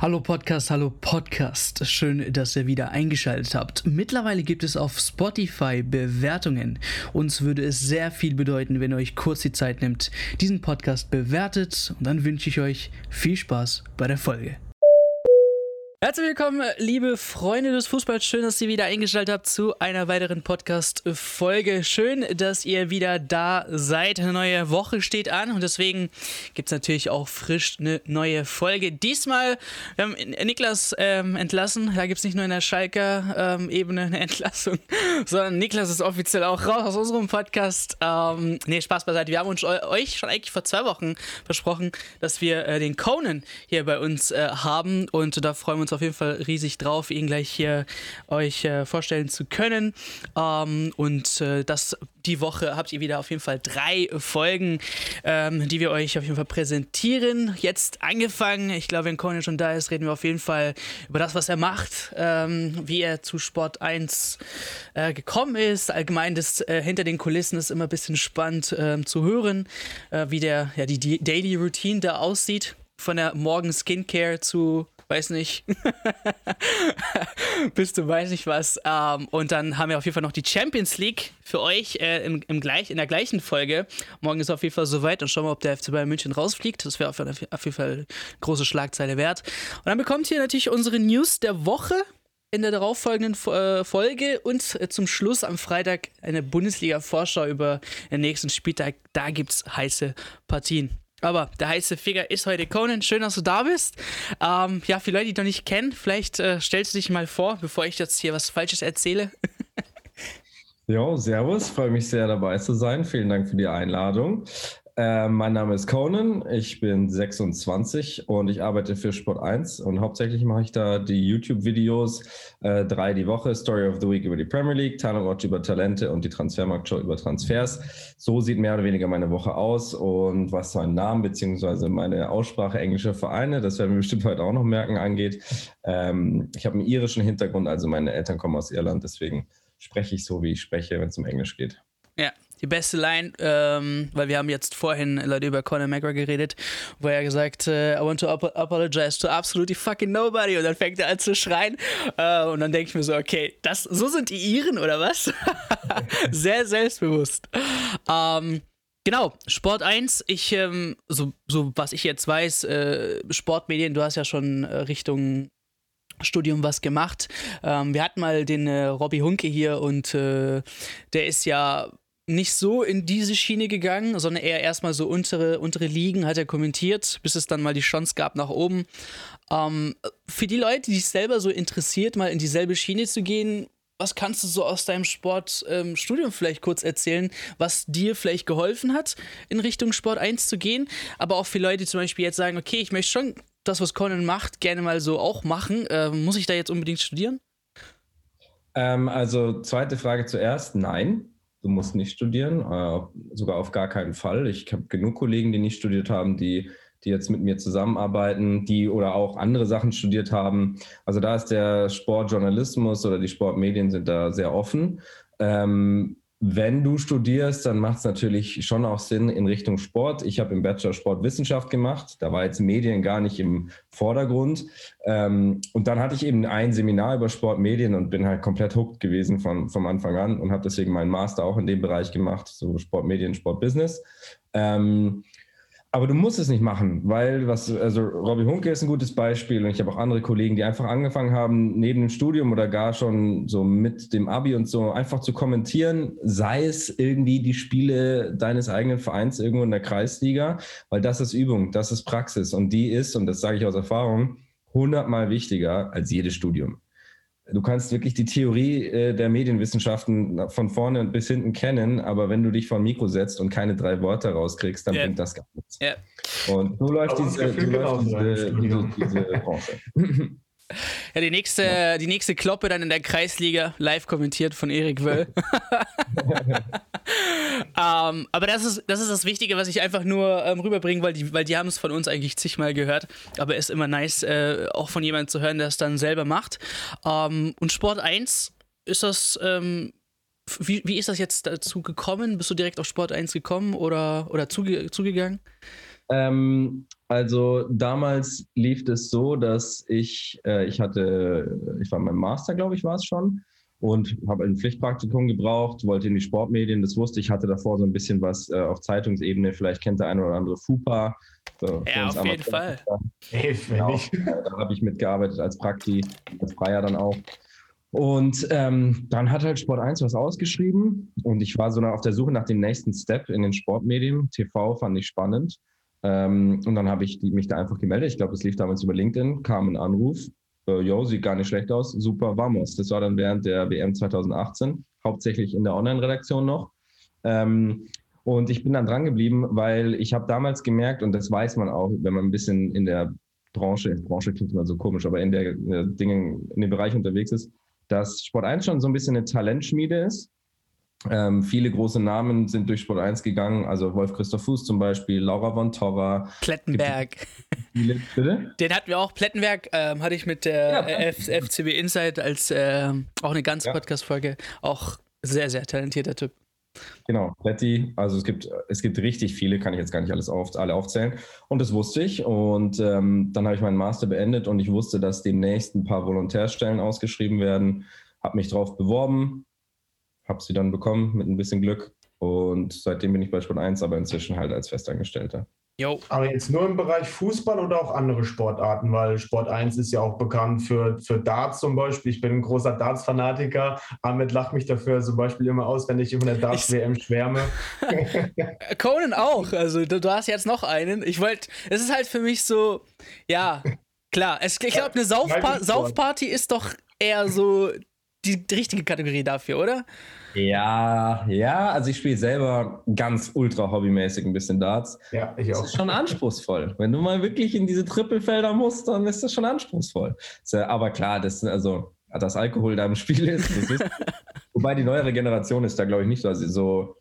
Hallo Podcast, hallo Podcast. Schön, dass ihr wieder eingeschaltet habt. Mittlerweile gibt es auf Spotify Bewertungen. Uns würde es sehr viel bedeuten, wenn ihr euch kurz die Zeit nimmt, diesen Podcast bewertet. Und dann wünsche ich euch viel Spaß bei der Folge. Herzlich willkommen, liebe Freunde des Fußballs. Schön, dass ihr wieder eingeschaltet habt zu einer weiteren Podcast-Folge. Schön, dass ihr wieder da seid. Eine neue Woche steht an und deswegen gibt es natürlich auch frisch eine neue Folge. Diesmal, wir haben Niklas ähm, entlassen. Da gibt es nicht nur in der Schalker-Ebene ähm, eine Entlassung, sondern Niklas ist offiziell auch raus aus unserem Podcast. Ähm, nee, Spaß beiseite. Wir haben uns euch schon eigentlich vor zwei Wochen versprochen, dass wir äh, den Conan hier bei uns äh, haben und da freuen wir uns uns auf jeden Fall riesig drauf, ihn gleich hier euch äh, vorstellen zu können. Ähm, und äh, das die Woche habt ihr wieder auf jeden Fall drei Folgen, ähm, die wir euch auf jeden Fall präsentieren. Jetzt angefangen, ich glaube, wenn Conan schon da ist, reden wir auf jeden Fall über das, was er macht, ähm, wie er zu Sport 1 äh, gekommen ist. Allgemein das äh, hinter den Kulissen ist immer ein bisschen spannend äh, zu hören, äh, wie der, ja, die Daily Routine da aussieht. Von der Morgen Skincare zu weiß nicht, bis du weiß nicht was. Ähm, und dann haben wir auf jeden Fall noch die Champions League für euch äh, im, im gleich, in der gleichen Folge. Morgen ist auf jeden Fall soweit und schauen wir, ob der FC Bayern München rausfliegt. Das wäre auf, auf jeden Fall eine große Schlagzeile wert. Und dann bekommt ihr natürlich unsere News der Woche in der darauffolgenden äh, Folge und äh, zum Schluss am Freitag eine Bundesliga-Vorschau über den nächsten Spieltag. Da gibt es heiße Partien. Aber der heiße Finger ist heute Conan. Schön, dass du da bist. Ähm, ja, für Leute, die dich noch nicht kennen, vielleicht äh, stellst du dich mal vor, bevor ich jetzt hier was Falsches erzähle. Jo, servus, freue mich sehr dabei zu sein. Vielen Dank für die Einladung. Äh, mein Name ist Conan, ich bin 26 und ich arbeite für Sport 1 und hauptsächlich mache ich da die YouTube-Videos, äh, drei die Woche, Story of the Week über die Premier League, Talent über Talente und die Transfermarktshow über Transfers. So sieht mehr oder weniger meine Woche aus und was meinen Namen bzw. meine Aussprache englischer Vereine, das werden wir bestimmt heute auch noch merken, angeht. Ähm, ich habe einen irischen Hintergrund, also meine Eltern kommen aus Irland, deswegen spreche ich so, wie ich spreche, wenn es um Englisch geht. Ja, die beste Line, ähm, weil wir haben jetzt vorhin Leute über Conor McGregor geredet, wo er gesagt, äh, I want to ap apologize to absolutely fucking nobody und dann fängt er an zu schreien äh, und dann denke ich mir so, okay, das, so sind die Iren oder was? Sehr selbstbewusst. Ähm, Genau, Sport 1, ich, ähm, so, so was ich jetzt weiß, äh, Sportmedien, du hast ja schon äh, Richtung Studium was gemacht. Ähm, wir hatten mal den äh, Robbie Hunke hier und äh, der ist ja nicht so in diese Schiene gegangen, sondern eher erstmal so untere, untere Ligen hat er kommentiert, bis es dann mal die Chance gab nach oben. Ähm, für die Leute, die sich selber so interessiert, mal in dieselbe Schiene zu gehen, was kannst du so aus deinem Sportstudium ähm, vielleicht kurz erzählen, was dir vielleicht geholfen hat, in Richtung Sport 1 zu gehen? Aber auch für Leute, die zum Beispiel jetzt sagen, okay, ich möchte schon das, was Conan macht, gerne mal so auch machen. Ähm, muss ich da jetzt unbedingt studieren? Ähm, also zweite Frage zuerst, nein du musst nicht studieren, äh, sogar auf gar keinen Fall. Ich habe genug Kollegen, die nicht studiert haben, die, die jetzt mit mir zusammenarbeiten, die oder auch andere Sachen studiert haben. Also da ist der Sportjournalismus oder die Sportmedien sind da sehr offen. Ähm, wenn du studierst, dann macht es natürlich schon auch Sinn in Richtung Sport. Ich habe im Bachelor Sportwissenschaft gemacht. Da war jetzt Medien gar nicht im Vordergrund. Ähm, und dann hatte ich eben ein Seminar über Sportmedien und bin halt komplett hooked gewesen von, vom Anfang an und habe deswegen meinen Master auch in dem Bereich gemacht, so Sportmedien, Sportbusiness. Ähm, aber du musst es nicht machen, weil was, also Robbie Hunke ist ein gutes Beispiel und ich habe auch andere Kollegen, die einfach angefangen haben, neben dem Studium oder gar schon so mit dem Abi und so einfach zu kommentieren, sei es irgendwie die Spiele deines eigenen Vereins irgendwo in der Kreisliga, weil das ist Übung, das ist Praxis und die ist, und das sage ich aus Erfahrung, hundertmal wichtiger als jedes Studium du kannst wirklich die Theorie äh, der Medienwissenschaften von vorne bis hinten kennen, aber wenn du dich vor ein Mikro setzt und keine drei Worte rauskriegst, dann yeah. bringt das gar nichts. Yeah. Und so läuft, diese, so läuft diese, diese, diese Branche. Ja, die nächste, ja. die nächste Kloppe dann in der Kreisliga, live kommentiert von Erik Wöll. ähm, aber das ist, das ist das Wichtige, was ich einfach nur ähm, rüberbringe, weil die, weil die haben es von uns eigentlich zigmal gehört. Aber es ist immer nice, äh, auch von jemandem zu hören, der es dann selber macht. Ähm, und Sport 1, ist das, ähm, wie, wie ist das jetzt dazu gekommen? Bist du direkt auf Sport 1 gekommen oder, oder zuge zugegangen? Ähm, Also damals lief es so, dass ich, äh, ich hatte, ich war in meinem Master, glaube ich, war es schon, und habe ein Pflichtpraktikum gebraucht, wollte in die Sportmedien, das wusste ich, hatte davor so ein bisschen was äh, auf Zeitungsebene, vielleicht kennt der eine oder andere FUPA. So, ja, auf jeden Fall. Genau, da habe ich mitgearbeitet als Prakti, als Freier dann auch. Und ähm, dann hat halt Sport 1 was ausgeschrieben und ich war so auf der Suche nach dem nächsten Step in den Sportmedien. TV fand ich spannend. Ähm, und dann habe ich die, mich da einfach gemeldet. Ich glaube, es lief damals über LinkedIn, kam ein Anruf. Äh, jo, sieht gar nicht schlecht aus. Super, vamos. Das war dann während der WM 2018, hauptsächlich in der Online-Redaktion noch. Ähm, und ich bin dann dran geblieben, weil ich habe damals gemerkt, und das weiß man auch, wenn man ein bisschen in der Branche, Branche klingt immer so komisch, aber in der, in der Dinge, in dem Bereich unterwegs ist, dass Sport 1 schon so ein bisschen eine Talentschmiede ist. Ähm, viele große Namen sind durch Sport 1 gegangen, also Wolf Christoph Fuß zum Beispiel, Laura von Torra. Plettenberg. Viele, bitte? Den hatten wir auch. Plettenberg ähm, hatte ich mit der ja, F FCB Insight als äh, auch eine ganze ja. Podcast-Folge. Auch sehr, sehr talentierter Typ. Genau, Pletti, also es gibt, es gibt richtig viele, kann ich jetzt gar nicht alles auf, alle aufzählen. Und das wusste ich. Und ähm, dann habe ich meinen Master beendet und ich wusste, dass demnächst ein paar Volontärstellen ausgeschrieben werden. Habe mich drauf beworben, habe sie dann bekommen mit ein bisschen Glück. Und seitdem bin ich bei Sport 1, aber inzwischen halt als Festangestellter. Jo. Aber jetzt nur im Bereich Fußball oder auch andere Sportarten, weil Sport 1 ist ja auch bekannt für, für Darts zum Beispiel. Ich bin ein großer Darts-Fanatiker. Ahmed lacht mich dafür zum Beispiel immer aus, wenn ich über eine Darts-WM schwärme. Conan auch. Also du, du, hast jetzt noch einen. Ich wollte, es ist halt für mich so, ja, klar. Es, ich glaube, eine Saufpa Saufparty ist doch eher so die, die richtige Kategorie dafür, oder? Ja, ja, also ich spiele selber ganz ultra hobbymäßig ein bisschen Darts. Ja, ich auch. Das ist schon anspruchsvoll. Wenn du mal wirklich in diese Trippelfelder musst, dann ist das schon anspruchsvoll. Aber klar, das, also, dass Alkohol da im Spiel ist, ist wobei die neuere Generation ist da, glaube ich, nicht so. Also so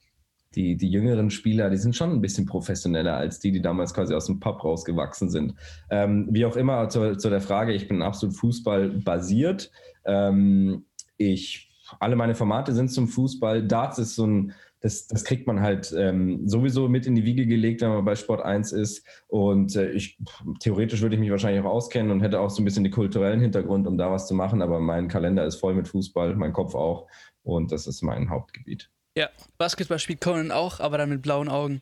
die, die jüngeren Spieler, die sind schon ein bisschen professioneller als die, die damals quasi aus dem Pub rausgewachsen sind. Ähm, wie auch immer, zu, zu, der Frage, ich bin absolut Fußball basiert. Ähm, ich alle meine Formate sind zum Fußball. Darts ist so ein, das, das kriegt man halt ähm, sowieso mit in die Wiege gelegt, wenn man bei Sport 1 ist. Und äh, ich, theoretisch würde ich mich wahrscheinlich auch auskennen und hätte auch so ein bisschen den kulturellen Hintergrund, um da was zu machen. Aber mein Kalender ist voll mit Fußball, mein Kopf auch. Und das ist mein Hauptgebiet. Ja, Basketball spielt Conan auch, aber dann mit blauen Augen.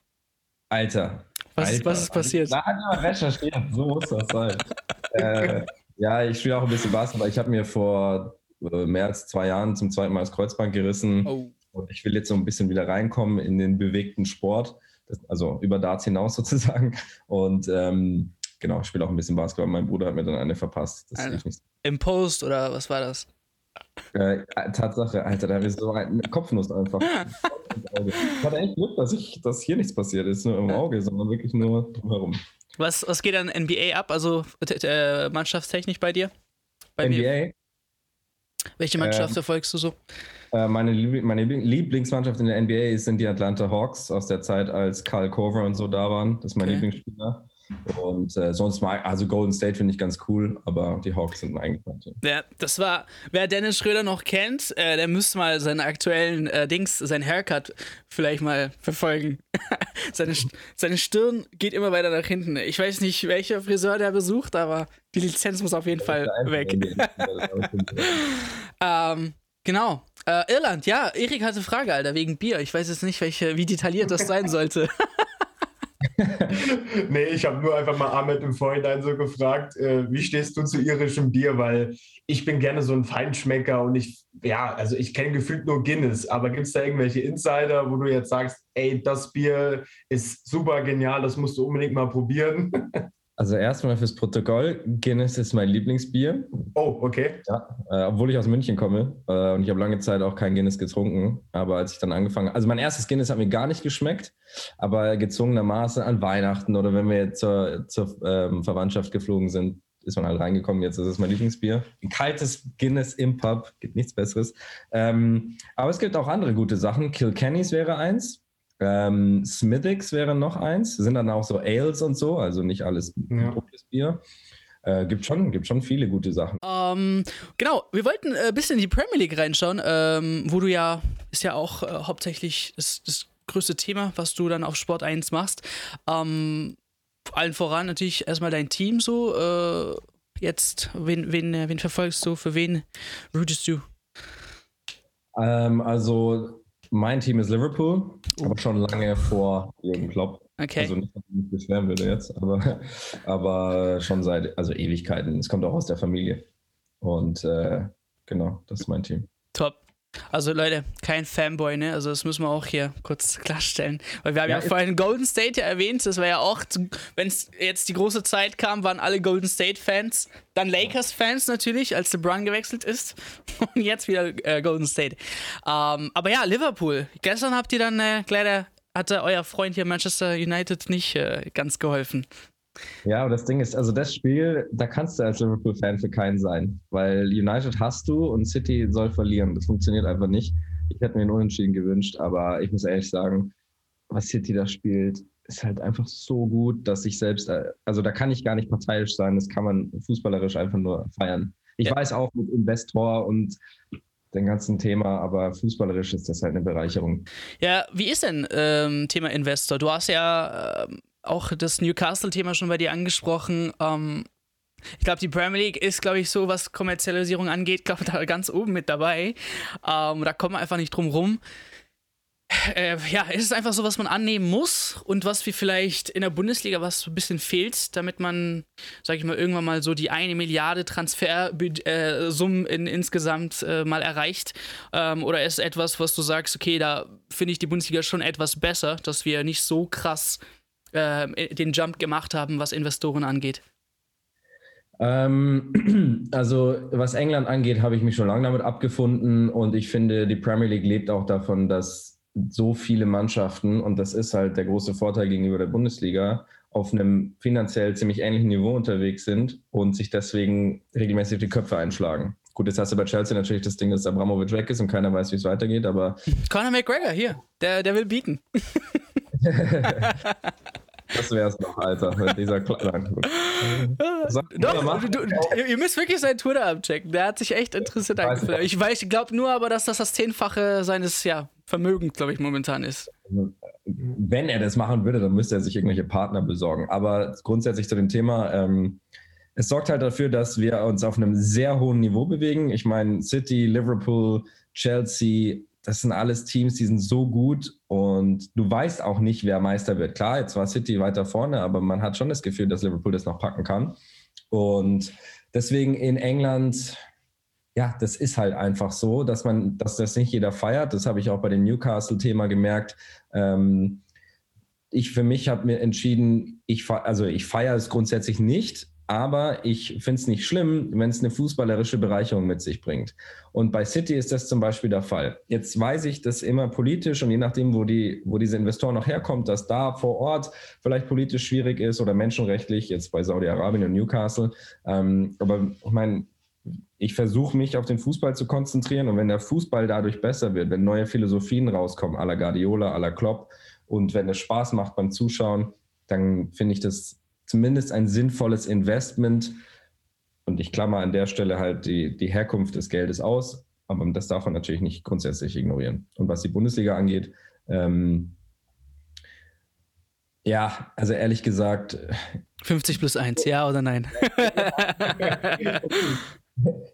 Alter. Was, Alter. was ist passiert? Da hat jemand recherchiert, so muss das sein. äh, ja, ich spiele auch ein bisschen Basketball. Ich habe mir vor äh, mehr als zwei Jahren zum zweiten Mal das Kreuzband gerissen. Oh. Und ich will jetzt so ein bisschen wieder reinkommen in den bewegten Sport, das, also über Darts hinaus sozusagen. Und ähm, genau, ich spiele auch ein bisschen Basketball. Mein Bruder hat mir dann eine verpasst. Nicht. Im Post oder was war das? Äh, Tatsache, Alter, da habe ich so eine Kopfnuss einfach. ich hatte echt Glück, dass, ich, dass hier nichts passiert ist, nur im Auge, sondern wirklich nur drumherum. Was, was geht an NBA ab, also äh, Mannschaftstechnik bei dir? Bei NBA? Mir? Welche Mannschaft ähm, verfolgst du so? Äh, meine, Liebl meine, Lieblingsmannschaft in der NBA sind die Atlanta Hawks aus der Zeit, als Karl Cover und so da waren. Das ist mein okay. Lieblingsspieler. Und äh, sonst mal, also Golden State finde ich ganz cool, aber die Hawks sind eigentlich Ja, das war, wer Dennis Schröder noch kennt, äh, der müsste mal seine aktuellen äh, Dings, sein Haircut vielleicht mal verfolgen. seine, seine Stirn geht immer weiter nach hinten. Ich weiß nicht, welcher Friseur der besucht, aber die Lizenz muss auf jeden Fall weg. ähm, genau. Äh, Irland, ja, Erik hatte eine Frage, Alter, wegen Bier. Ich weiß jetzt nicht, welche, wie detailliert das sein sollte. nee, ich habe nur einfach mal Ahmed im Vorhinein so gefragt, äh, wie stehst du zu irischem Bier? Weil ich bin gerne so ein Feinschmecker und ich, ja, also ich kenne gefühlt nur Guinness, aber gibt es da irgendwelche Insider, wo du jetzt sagst, ey, das Bier ist super genial, das musst du unbedingt mal probieren? Also erstmal fürs Protokoll, Guinness ist mein Lieblingsbier. Oh, okay. Ja, äh, obwohl ich aus München komme äh, und ich habe lange Zeit auch kein Guinness getrunken. Aber als ich dann angefangen also mein erstes Guinness hat mir gar nicht geschmeckt, aber gezwungenermaßen an Weihnachten oder wenn wir zur, zur ähm, Verwandtschaft geflogen sind, ist man halt reingekommen. Jetzt ist es mein Lieblingsbier. Ein kaltes Guinness im Pub, gibt nichts Besseres. Ähm, aber es gibt auch andere gute Sachen. Kilkennys wäre eins. Ähm, Smithix wäre noch eins. Sind dann auch so Ales und so, also nicht alles ja. Bier. Äh, gibt, schon, gibt schon viele gute Sachen. Ähm, genau, wir wollten ein äh, bisschen in die Premier League reinschauen, ähm, wo du ja, ist ja auch äh, hauptsächlich das, das, größte Thema, was du dann auf Sport 1 machst. Ähm, allen voran natürlich erstmal dein Team so. Äh, jetzt, wen, wen, äh, wen verfolgst du? Für wen rootest du? Ähm, also mein Team ist Liverpool, oh. aber schon lange vor Jürgen Klopp. Okay. Also nicht, dass ich mich beschweren würde jetzt, aber, aber schon seit also Ewigkeiten. Es kommt auch aus der Familie. Und äh, genau, das ist mein Team. Top. Also Leute, kein Fanboy, ne? Also das müssen wir auch hier kurz klarstellen. Weil wir haben ja, ja vorhin Golden State ja erwähnt, das war ja auch, wenn es jetzt die große Zeit kam, waren alle Golden State-Fans, dann Lakers-Fans natürlich, als LeBron gewechselt ist und jetzt wieder äh, Golden State. Ähm, aber ja, Liverpool. Gestern habt ihr dann äh, leider, hatte euer Freund hier Manchester United nicht äh, ganz geholfen. Ja, aber das Ding ist, also das Spiel, da kannst du als Liverpool-Fan für keinen sein, weil United hast du und City soll verlieren. Das funktioniert einfach nicht. Ich hätte mir einen Unentschieden gewünscht, aber ich muss ehrlich sagen, was City da spielt, ist halt einfach so gut, dass ich selbst, also da kann ich gar nicht parteiisch sein, das kann man fußballerisch einfach nur feiern. Ich ja. weiß auch mit Investor und dem ganzen Thema, aber fußballerisch ist das halt eine Bereicherung. Ja, wie ist denn ähm, Thema Investor? Du hast ja ähm, auch das Newcastle-Thema schon bei dir angesprochen. Ähm, ich glaube, die Premier League ist, glaube ich, so, was Kommerzialisierung angeht, glaube da ganz oben mit dabei. Ähm, da kommen wir einfach nicht drum rum. Äh, ja, es ist einfach so, was man annehmen muss und was wir vielleicht in der Bundesliga was so ein bisschen fehlt, damit man, sag ich mal, irgendwann mal so die eine Milliarde Transfersummen äh, in, insgesamt äh, mal erreicht. Ähm, oder ist etwas, was du sagst, okay, da finde ich die Bundesliga schon etwas besser, dass wir nicht so krass äh, den Jump gemacht haben, was Investoren angeht? Ähm, also was England angeht, habe ich mich schon lange damit abgefunden und ich finde, die Premier League lebt auch davon, dass so viele Mannschaften, und das ist halt der große Vorteil gegenüber der Bundesliga, auf einem finanziell ziemlich ähnlichen Niveau unterwegs sind und sich deswegen regelmäßig die Köpfe einschlagen. Gut, jetzt hast du bei Chelsea natürlich das Ding, dass Abramovic weg ist und keiner weiß, wie es weitergeht, aber. Conor McGregor, hier, der, der will bieten. Das wäre es noch, Alter, dieser kleinen. Doch, du, du, ihr müsst wirklich seinen Twitter abchecken. Der hat sich echt interessiert angefühlt. Ich, weiß, ich glaube nur aber, dass das das Zehnfache seines ja, Vermögens, glaube ich, momentan ist. Wenn er das machen würde, dann müsste er sich irgendwelche Partner besorgen. Aber grundsätzlich zu dem Thema, ähm, es sorgt halt dafür, dass wir uns auf einem sehr hohen Niveau bewegen. Ich meine, City, Liverpool, Chelsea, das sind alles Teams, die sind so gut und du weißt auch nicht, wer Meister wird. Klar, jetzt war City weiter vorne, aber man hat schon das Gefühl, dass Liverpool das noch packen kann. Und deswegen in England, ja, das ist halt einfach so, dass man, dass das nicht jeder feiert. Das habe ich auch bei dem Newcastle-Thema gemerkt. Ähm, ich für mich habe mir entschieden, ich, also ich feiere es grundsätzlich nicht, aber ich finde es nicht schlimm, wenn es eine fußballerische Bereicherung mit sich bringt. Und bei City ist das zum Beispiel der Fall. Jetzt weiß ich, dass immer politisch und je nachdem, wo, die, wo diese Investoren noch herkommt, dass da vor Ort vielleicht politisch schwierig ist oder menschenrechtlich, jetzt bei Saudi-Arabien und Newcastle. Ähm, aber ich meine, ich versuche mich auf den Fußball zu konzentrieren und wenn der Fußball dadurch besser wird, wenn neue Philosophien rauskommen, à la Guardiola, à la Klopp und wenn es Spaß macht beim Zuschauen, dann finde ich das zumindest ein sinnvolles Investment. Und ich klammer an der Stelle halt die, die Herkunft des Geldes aus, aber das darf man natürlich nicht grundsätzlich ignorieren. Und was die Bundesliga angeht, ähm, ja, also ehrlich gesagt. 50 plus 1, ja oder nein?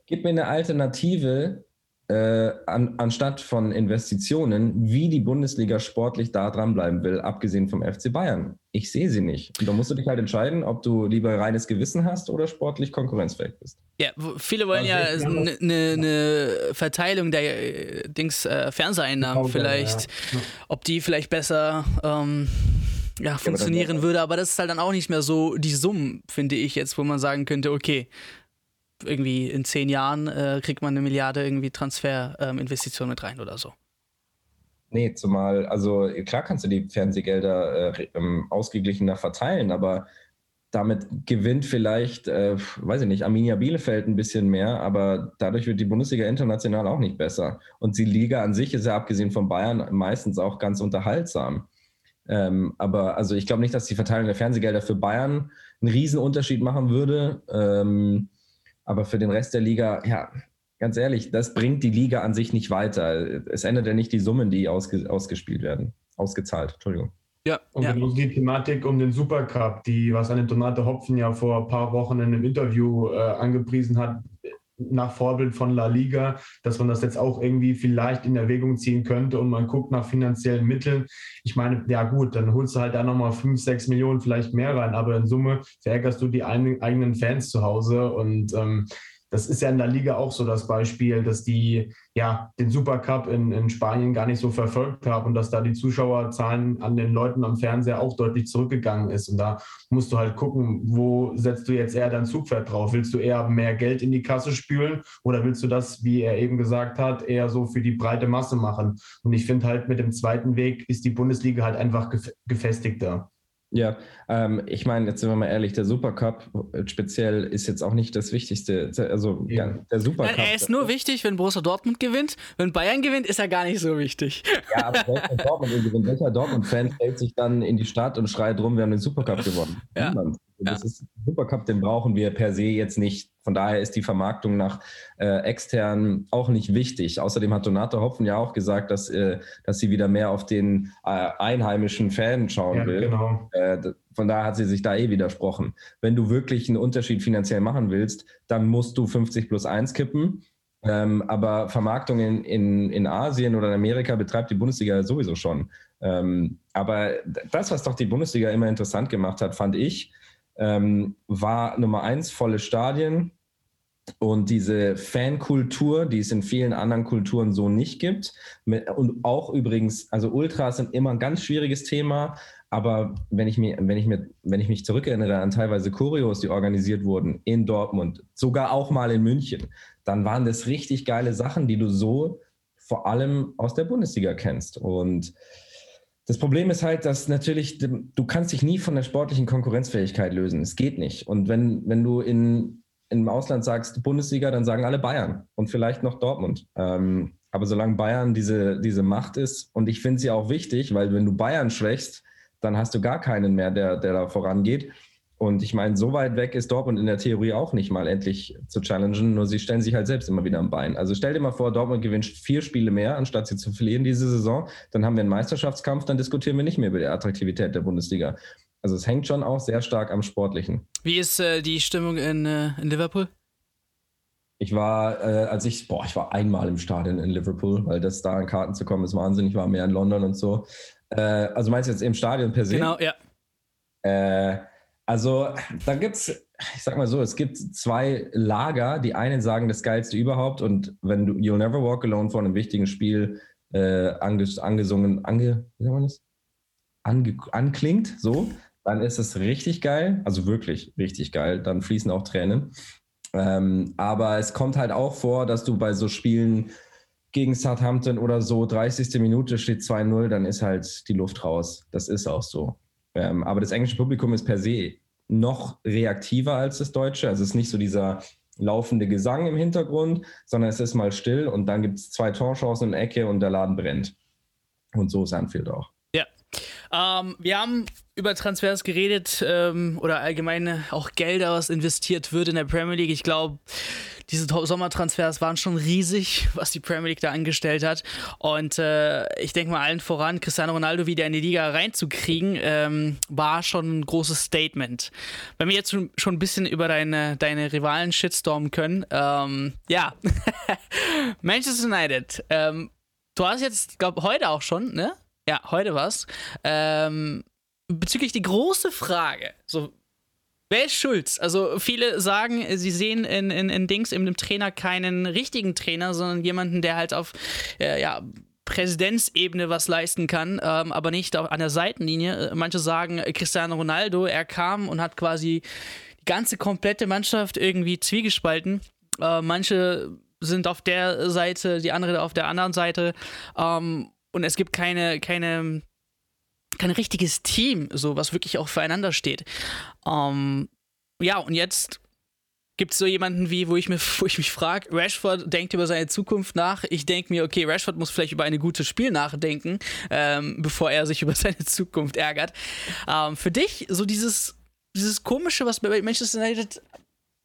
Gib mir eine Alternative, äh, an, anstatt von Investitionen, wie die Bundesliga sportlich da dranbleiben will, abgesehen vom FC Bayern. Ich sehe sie nicht. Und da musst du dich halt entscheiden, ob du lieber reines Gewissen hast oder sportlich konkurrenzfähig bist. Ja, viele wollen ja eine ne, ne Verteilung der äh, Dings äh, Fernseheinnahmen vielleicht, ja. ob die vielleicht besser ähm, ja, funktionieren würde, aber das ist halt dann auch nicht mehr so die Summen, finde ich jetzt, wo man sagen könnte, okay, irgendwie in zehn Jahren äh, kriegt man eine Milliarde irgendwie Transferinvestitionen ähm, mit rein oder so. Nee, zumal, also klar kannst du die Fernsehgelder äh, ähm, ausgeglichener verteilen, aber damit gewinnt vielleicht, äh, weiß ich nicht, Arminia Bielefeld ein bisschen mehr, aber dadurch wird die Bundesliga international auch nicht besser. Und die Liga an sich ist ja abgesehen von Bayern meistens auch ganz unterhaltsam. Ähm, aber also ich glaube nicht, dass die Verteilung der Fernsehgelder für Bayern einen Unterschied machen würde. Ähm, aber für den Rest der Liga, ja, ganz ehrlich, das bringt die Liga an sich nicht weiter. Es ändert ja nicht die Summen, die ausge, ausgespielt werden, ausgezahlt, Entschuldigung. Ja. Und ja. genauso die Thematik um den Supercup, die, was eine Donate Hopfen ja vor ein paar Wochen in einem Interview äh, angepriesen hat, nach Vorbild von La Liga, dass man das jetzt auch irgendwie vielleicht in Erwägung ziehen könnte und man guckt nach finanziellen Mitteln. Ich meine, ja gut, dann holst du halt da nochmal fünf, sechs Millionen vielleicht mehr rein, aber in Summe verärgerst du die eigenen Fans zu Hause und ähm, das ist ja in der Liga auch so das Beispiel, dass die ja den Supercup in, in Spanien gar nicht so verfolgt haben und dass da die Zuschauerzahlen an den Leuten am Fernseher auch deutlich zurückgegangen ist. Und da musst du halt gucken, wo setzt du jetzt eher dein Zugpferd drauf? Willst du eher mehr Geld in die Kasse spülen oder willst du das, wie er eben gesagt hat, eher so für die breite Masse machen? Und ich finde halt mit dem zweiten Weg ist die Bundesliga halt einfach gefestigter. Ja, ähm, ich meine, jetzt sind wir mal ehrlich, der Supercup äh, speziell ist jetzt auch nicht das Wichtigste. Also ja. der Supercup. Nein, er ist nur wichtig, wenn Borussia Dortmund gewinnt. Wenn Bayern gewinnt, ist er gar nicht so wichtig. Ja, aber welcher Dortmund Dortmund-Fan stellt sich dann in die Stadt und schreit rum, wir haben den Supercup gewonnen? Ja. Niemand. Das ja. ist Supercup, den brauchen wir per se jetzt nicht. Von daher ist die Vermarktung nach äh, extern auch nicht wichtig. Außerdem hat Donate Hopfen ja auch gesagt, dass, äh, dass sie wieder mehr auf den äh, einheimischen Fan schauen ja, will. Genau. Äh, von daher hat sie sich da eh widersprochen. Wenn du wirklich einen Unterschied finanziell machen willst, dann musst du 50 plus 1 kippen. Ähm, aber Vermarktung in, in, in Asien oder in Amerika betreibt die Bundesliga sowieso schon. Ähm, aber das, was doch die Bundesliga immer interessant gemacht hat, fand ich, ähm, war Nummer eins volle Stadien und diese Fankultur, die es in vielen anderen Kulturen so nicht gibt. Und auch übrigens, also Ultras sind immer ein ganz schwieriges Thema, aber wenn ich, mir, wenn, ich mir, wenn ich mich zurückerinnere an teilweise Choreos, die organisiert wurden in Dortmund, sogar auch mal in München, dann waren das richtig geile Sachen, die du so vor allem aus der Bundesliga kennst. Und das Problem ist halt, dass natürlich, du kannst dich nie von der sportlichen Konkurrenzfähigkeit lösen. Es geht nicht. Und wenn, wenn du in, im Ausland sagst Bundesliga, dann sagen alle Bayern und vielleicht noch Dortmund. Ähm, aber solange Bayern diese, diese Macht ist, und ich finde sie auch wichtig, weil wenn du Bayern schwächst, dann hast du gar keinen mehr, der, der da vorangeht. Und ich meine, so weit weg ist Dortmund in der Theorie auch nicht mal endlich zu challengen, nur sie stellen sich halt selbst immer wieder am Bein. Also stell dir mal vor, Dortmund gewinnt vier Spiele mehr, anstatt sie zu verlieren diese Saison. Dann haben wir einen Meisterschaftskampf, dann diskutieren wir nicht mehr über die Attraktivität der Bundesliga. Also es hängt schon auch sehr stark am Sportlichen. Wie ist äh, die Stimmung in, äh, in Liverpool? Ich war, äh, als ich, boah, ich war einmal im Stadion in Liverpool, weil das da an Karten zu kommen ist Wahnsinn. Ich war mehr in London und so. Äh, also meinst du jetzt im Stadion per se? Genau, ja. Äh, also, da gibt es, ich sag mal so, es gibt zwei Lager. Die einen sagen das Geilste überhaupt und wenn du You'll Never Walk Alone vor einem wichtigen Spiel äh, anges angesungen, ange, wie sagt man das? Ange anklingt, so, dann ist es richtig geil. Also wirklich richtig geil. Dann fließen auch Tränen. Ähm, aber es kommt halt auch vor, dass du bei so Spielen gegen Southampton oder so, 30. Minute steht 2-0, dann ist halt die Luft raus. Das ist auch so. Ähm, aber das englische Publikum ist per se noch reaktiver als das deutsche. Also es ist nicht so dieser laufende Gesang im Hintergrund, sondern es ist mal still und dann gibt es zwei Torchancen in Ecke und der Laden brennt. Und so ist Anfield auch. Ähm, wir haben über Transfers geredet ähm, oder allgemein auch Gelder, was investiert wird in der Premier League. Ich glaube, diese Sommertransfers waren schon riesig, was die Premier League da angestellt hat. Und äh, ich denke mal allen voran, Cristiano Ronaldo wieder in die Liga reinzukriegen, ähm, war schon ein großes Statement. Wenn wir jetzt schon, schon ein bisschen über deine, deine Rivalen shitstormen können, ähm, ja, Manchester United, ähm, du hast jetzt, glaube heute auch schon, ne? Ja, heute was. Ähm, bezüglich die große Frage, so Wer ist schuld? Also viele sagen, sie sehen in, in, in Dings, in dem Trainer keinen richtigen Trainer, sondern jemanden, der halt auf äh, ja, Präsidentsebene was leisten kann, ähm, aber nicht an der Seitenlinie. Äh, manche sagen, äh, Cristiano Ronaldo, er kam und hat quasi die ganze komplette Mannschaft irgendwie zwiegespalten. Äh, manche sind auf der Seite, die andere auf der anderen Seite. Ähm, und es gibt keine, keine kein richtiges Team, so was wirklich auch füreinander steht. Ähm, ja, und jetzt gibt es so jemanden wie, wo ich, mir, wo ich mich frage, Rashford denkt über seine Zukunft nach. Ich denke mir, okay, Rashford muss vielleicht über ein gutes Spiel nachdenken, ähm, bevor er sich über seine Zukunft ärgert. Ähm, für dich, so dieses, dieses Komische, was bei Manchester United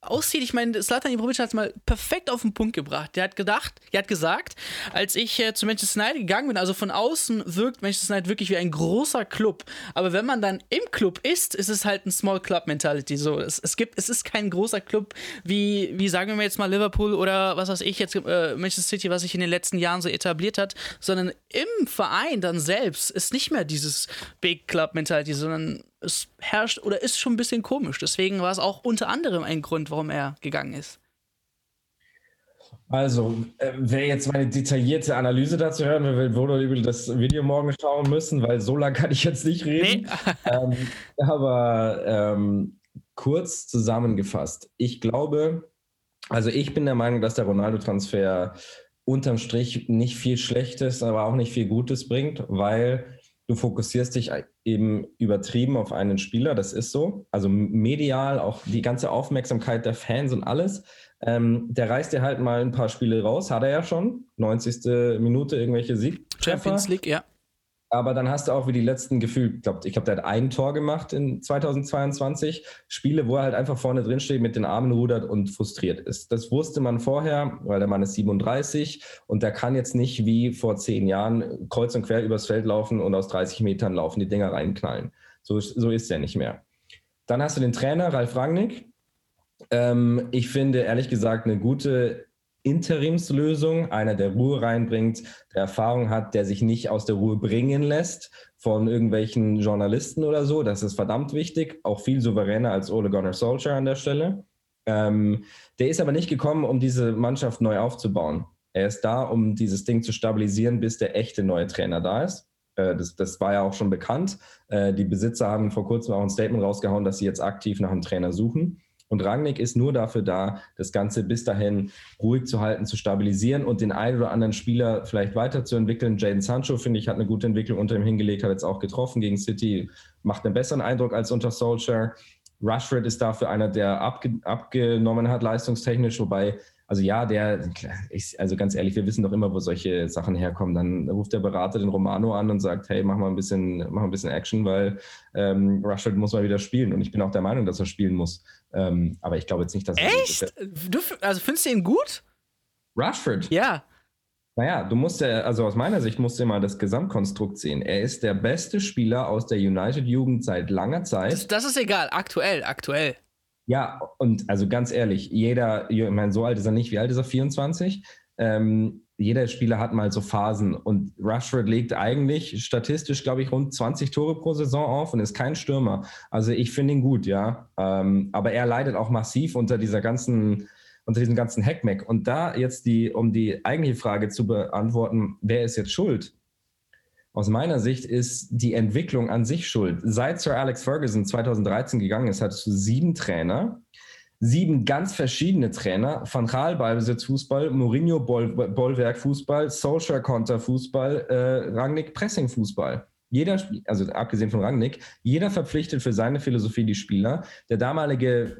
aussieht, ich meine, Slatan Ibrahimovic hat es mal perfekt auf den Punkt gebracht. Der hat gedacht, er hat gesagt, als ich äh, zu Manchester United gegangen bin, also von außen wirkt Manchester United wirklich wie ein großer Club. Aber wenn man dann im Club ist, ist es halt ein Small Club Mentality. So, es, es gibt, es ist kein großer Club wie, wie sagen wir jetzt mal Liverpool oder was weiß ich jetzt äh, Manchester City, was sich in den letzten Jahren so etabliert hat, sondern im Verein dann selbst ist nicht mehr dieses Big Club Mentality, sondern es herrscht oder ist schon ein bisschen komisch. Deswegen war es auch unter anderem ein Grund, warum er gegangen ist. Also, äh, wer jetzt meine detaillierte Analyse dazu hören will, würde über das Video morgen schauen müssen, weil so lange kann ich jetzt nicht reden. Nee. ähm, aber ähm, kurz zusammengefasst, ich glaube, also ich bin der Meinung, dass der Ronaldo-Transfer unterm Strich nicht viel Schlechtes, aber auch nicht viel Gutes bringt, weil du fokussierst dich eben übertrieben auf einen Spieler, das ist so. Also medial, auch die ganze Aufmerksamkeit der Fans und alles. Ähm, der reißt dir halt mal ein paar Spiele raus, hat er ja schon. 90. Minute irgendwelche Sieg. Champions League, ja. Aber dann hast du auch wie die letzten Gefühl, ich glaube, ich glaub, der hat ein Tor gemacht in 2022. Spiele, wo er halt einfach vorne drin steht, mit den Armen rudert und frustriert ist. Das wusste man vorher, weil der Mann ist 37 und der kann jetzt nicht wie vor zehn Jahren kreuz und quer übers Feld laufen und aus 30 Metern laufen, die Dinger reinknallen. So, so ist er nicht mehr. Dann hast du den Trainer, Ralf Rangnick. Ähm, ich finde ehrlich gesagt eine gute Interimslösung, einer, der Ruhe reinbringt, der Erfahrung hat, der sich nicht aus der Ruhe bringen lässt von irgendwelchen Journalisten oder so. Das ist verdammt wichtig, auch viel souveräner als Ole Gunnar Solskjaer an der Stelle. Ähm, der ist aber nicht gekommen, um diese Mannschaft neu aufzubauen. Er ist da, um dieses Ding zu stabilisieren, bis der echte neue Trainer da ist. Äh, das, das, war ja auch schon bekannt. Äh, die Besitzer haben vor kurzem auch ein Statement rausgehauen, dass sie jetzt aktiv nach einem Trainer suchen. Und Rangnick ist nur dafür da, das Ganze bis dahin ruhig zu halten, zu stabilisieren und den einen oder anderen Spieler vielleicht weiterzuentwickeln. Jaden Sancho, finde ich, hat eine gute Entwicklung unter ihm hingelegt, hat jetzt auch getroffen gegen City, macht einen besseren Eindruck als unter Solskjaer. Rushford ist dafür einer, der abge abgenommen hat, leistungstechnisch, wobei also ja, der, ich, also ganz ehrlich, wir wissen doch immer, wo solche Sachen herkommen. Dann ruft der Berater den Romano an und sagt, hey, mach mal ein bisschen, mach mal ein bisschen Action, weil ähm, Rashford muss mal wieder spielen. Und ich bin auch der Meinung, dass er spielen muss. Ähm, aber ich glaube jetzt nicht, dass Echt? Du, also findest du ihn gut? Rashford? Ja. Naja, du musst ja, also aus meiner Sicht musst du mal das Gesamtkonstrukt sehen. Er ist der beste Spieler aus der United-Jugend seit langer Zeit. Das, das ist egal, aktuell, aktuell. Ja, und also ganz ehrlich, jeder, ich meine, so alt ist er nicht, wie alt ist er? 24? Ähm, jeder Spieler hat mal so Phasen und Rushford legt eigentlich statistisch, glaube ich, rund 20 Tore pro Saison auf und ist kein Stürmer. Also ich finde ihn gut, ja. Ähm, aber er leidet auch massiv unter dieser ganzen, unter diesem ganzen Hackmack. Und da jetzt die, um die eigentliche Frage zu beantworten, wer ist jetzt schuld? Aus meiner Sicht ist die Entwicklung an sich schuld. Seit Sir Alex Ferguson 2013 gegangen ist, hattest du sieben Trainer, sieben ganz verschiedene Trainer. Van Gaal Ballbesitz Fußball, Mourinho Boll, Bollwerk Fußball, Solskjaer Konter Fußball, äh, Rangnick Pressing Fußball. Jeder, also abgesehen von Rangnick, jeder verpflichtet für seine Philosophie die Spieler. Der damalige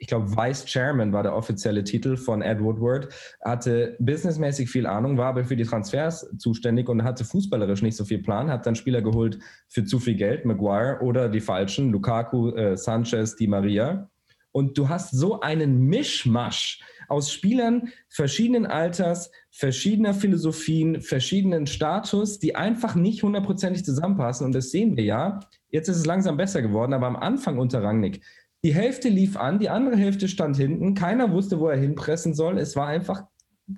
ich glaube, Vice Chairman war der offizielle Titel von Ed Woodward, hatte businessmäßig viel Ahnung, war aber für die Transfers zuständig und hatte fußballerisch nicht so viel Plan, hat dann Spieler geholt für zu viel Geld, Maguire oder die falschen, Lukaku, äh, Sanchez, Di Maria. Und du hast so einen Mischmasch aus Spielern verschiedenen Alters, verschiedener Philosophien, verschiedenen Status, die einfach nicht hundertprozentig zusammenpassen. Und das sehen wir ja. Jetzt ist es langsam besser geworden, aber am Anfang unter Rangnick die Hälfte lief an, die andere Hälfte stand hinten. Keiner wusste, wo er hinpressen soll. Es war einfach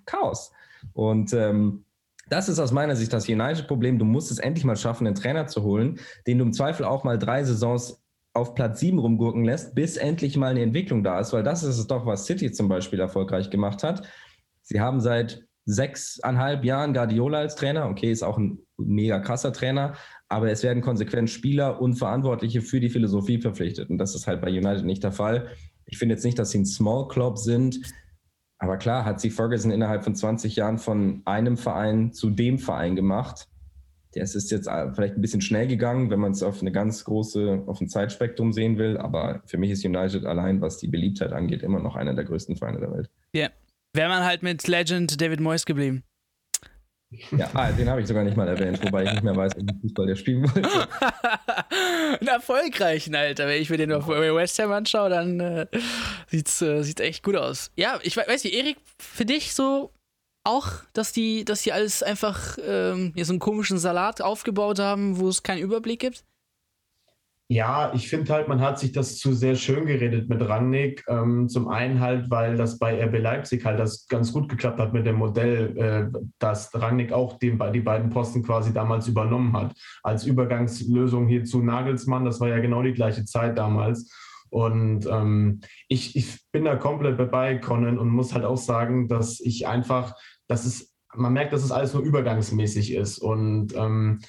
Chaos. Und ähm, das ist aus meiner Sicht das United-Problem. Du musst es endlich mal schaffen, einen Trainer zu holen, den du im Zweifel auch mal drei Saisons auf Platz sieben rumgurken lässt, bis endlich mal eine Entwicklung da ist, weil das ist es doch, was City zum Beispiel erfolgreich gemacht hat. Sie haben seit sechseinhalb Jahren Guardiola als Trainer. Okay, ist auch ein mega krasser Trainer, aber es werden konsequent Spieler und Verantwortliche für die Philosophie verpflichtet. Und das ist halt bei United nicht der Fall. Ich finde jetzt nicht, dass sie ein Small Club sind, aber klar hat sie Ferguson innerhalb von 20 Jahren von einem Verein zu dem Verein gemacht. Das ist jetzt äh, vielleicht ein bisschen schnell gegangen, wenn man es auf eine ganz große, auf ein Zeitspektrum sehen will. Aber für mich ist United allein, was die Beliebtheit angeht, immer noch einer der größten Vereine der Welt. Ja, yeah. wäre man halt mit Legend David Moyes geblieben. Ja, ah, den habe ich sogar nicht mal erwähnt, wobei ich nicht mehr weiß, welchen Fußball der spielen wollte. Einen erfolgreichen, Alter. Wenn ich mir den auf West Ham anschaue, dann äh, sieht's, äh, sieht's echt gut aus. Ja, ich weiß nicht, Erik, für dich so auch, dass die, dass die alles einfach ähm, so einen komischen Salat aufgebaut haben, wo es keinen Überblick gibt? Ja, ich finde halt, man hat sich das zu sehr schön geredet mit Rangnick. Ähm, zum einen halt, weil das bei RB Leipzig halt das ganz gut geklappt hat mit dem Modell, äh, dass Rangnick auch den, die beiden Posten quasi damals übernommen hat. Als Übergangslösung hier zu Nagelsmann, das war ja genau die gleiche Zeit damals. Und ähm, ich, ich bin da komplett dabei, Conan, und muss halt auch sagen, dass ich einfach, dass es, man merkt, dass es alles nur übergangsmäßig ist. Und ähm,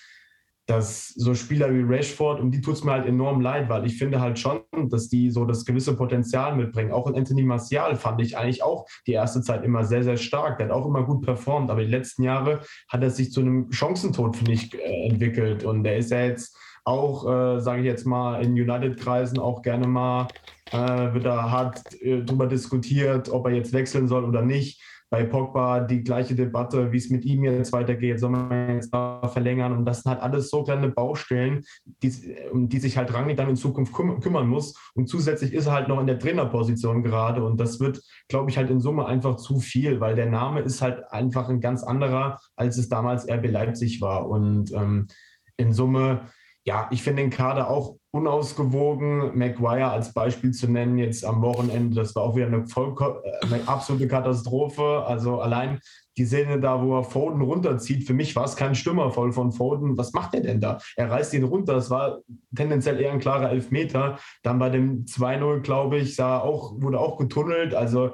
dass so Spieler wie Rashford, um die tut es mir halt enorm leid, weil ich finde halt schon, dass die so das gewisse Potenzial mitbringen. Auch in Anthony Martial fand ich eigentlich auch die erste Zeit immer sehr, sehr stark. Der hat auch immer gut performt, aber die letzten Jahre hat er sich zu einem Chancentod, finde ich, äh, entwickelt. Und der ist ja jetzt auch, äh, sage ich jetzt mal, in United-Kreisen auch gerne mal, äh, wird da hart äh, drüber diskutiert, ob er jetzt wechseln soll oder nicht bei Pogba die gleiche Debatte, wie es mit ihm jetzt weitergeht, soll man jetzt verlängern? Und das sind halt alles so kleine Baustellen, die, um die sich halt Rangnick dann in Zukunft küm kümmern muss. Und zusätzlich ist er halt noch in der Trainerposition gerade. Und das wird, glaube ich, halt in Summe einfach zu viel, weil der Name ist halt einfach ein ganz anderer, als es damals RB Leipzig war. Und ähm, in Summe ja, ich finde den Kader auch unausgewogen. Maguire als Beispiel zu nennen, jetzt am Wochenende, das war auch wieder eine, voll, äh, eine absolute Katastrophe. Also allein die Szene da, wo er Foden runterzieht, für mich war es kein Stürmervoll von Foden. Was macht er denn da? Er reißt ihn runter. Das war tendenziell eher ein klarer Elfmeter. Dann bei dem 2-0, glaube ich, sah auch, wurde auch getunnelt. Also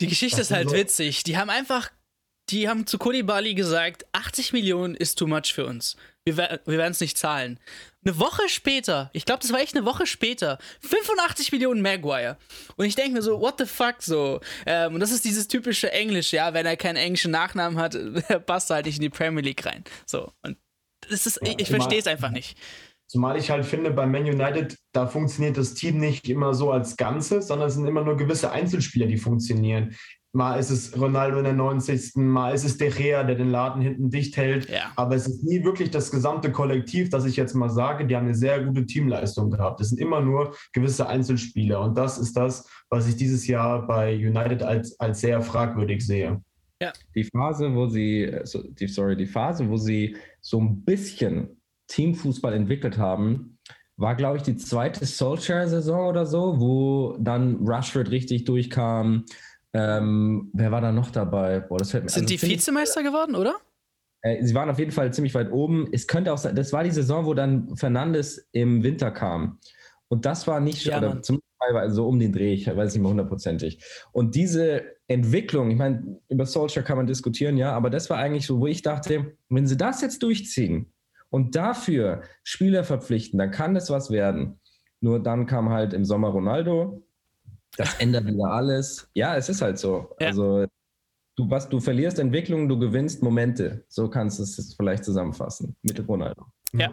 die Geschichte ist halt so witzig. Die haben einfach, die haben zu Kulibali gesagt, 80 Millionen ist too much für uns wir, wir werden es nicht zahlen. Eine Woche später, ich glaube, das war echt eine Woche später, 85 Millionen Maguire. Und ich denke mir so, what the fuck so? Ähm, und das ist dieses typische Englisch, ja, wenn er keinen englischen Nachnamen hat, passt er halt nicht in die Premier League rein. So, und das ist, ja, ich, ich verstehe es einfach nicht. Zumal ich halt finde, bei Man United, da funktioniert das Team nicht immer so als Ganzes, sondern es sind immer nur gewisse Einzelspieler, die funktionieren. Mal ist es Ronaldo in der 90. Mal ist es De Gea, der den Laden hinten dicht hält. Ja. Aber es ist nie wirklich das gesamte Kollektiv, das ich jetzt mal sage, die haben eine sehr gute Teamleistung gehabt. Es sind immer nur gewisse Einzelspieler. Und das ist das, was ich dieses Jahr bei United als, als sehr fragwürdig sehe. Ja. Die Phase, wo sie, die, sorry, die Phase, wo sie so ein bisschen Teamfußball entwickelt haben, war, glaube ich, die zweite Solskjaer-Saison oder so, wo dann Rushford richtig durchkam, ähm, wer war da noch dabei? Boah, das fällt mir, Sind also die Vizemeister geworden, oder? Äh, sie waren auf jeden Fall ziemlich weit oben. Es könnte auch sein, das war die Saison, wo dann Fernandes im Winter kam. Und das war nicht, ja, oder zumindest so um den Dreh, ich weiß nicht mehr hundertprozentig. Und diese Entwicklung, ich meine, über Solskjaer kann man diskutieren, ja, aber das war eigentlich so, wo ich dachte, wenn sie das jetzt durchziehen und dafür Spieler verpflichten, dann kann das was werden. Nur dann kam halt im Sommer Ronaldo, das ändert wieder alles. Ja, es ist halt so. Ja. Also du, was, du verlierst Entwicklung, du gewinnst Momente. So kannst du es vielleicht zusammenfassen mit Ronaldo. Ja.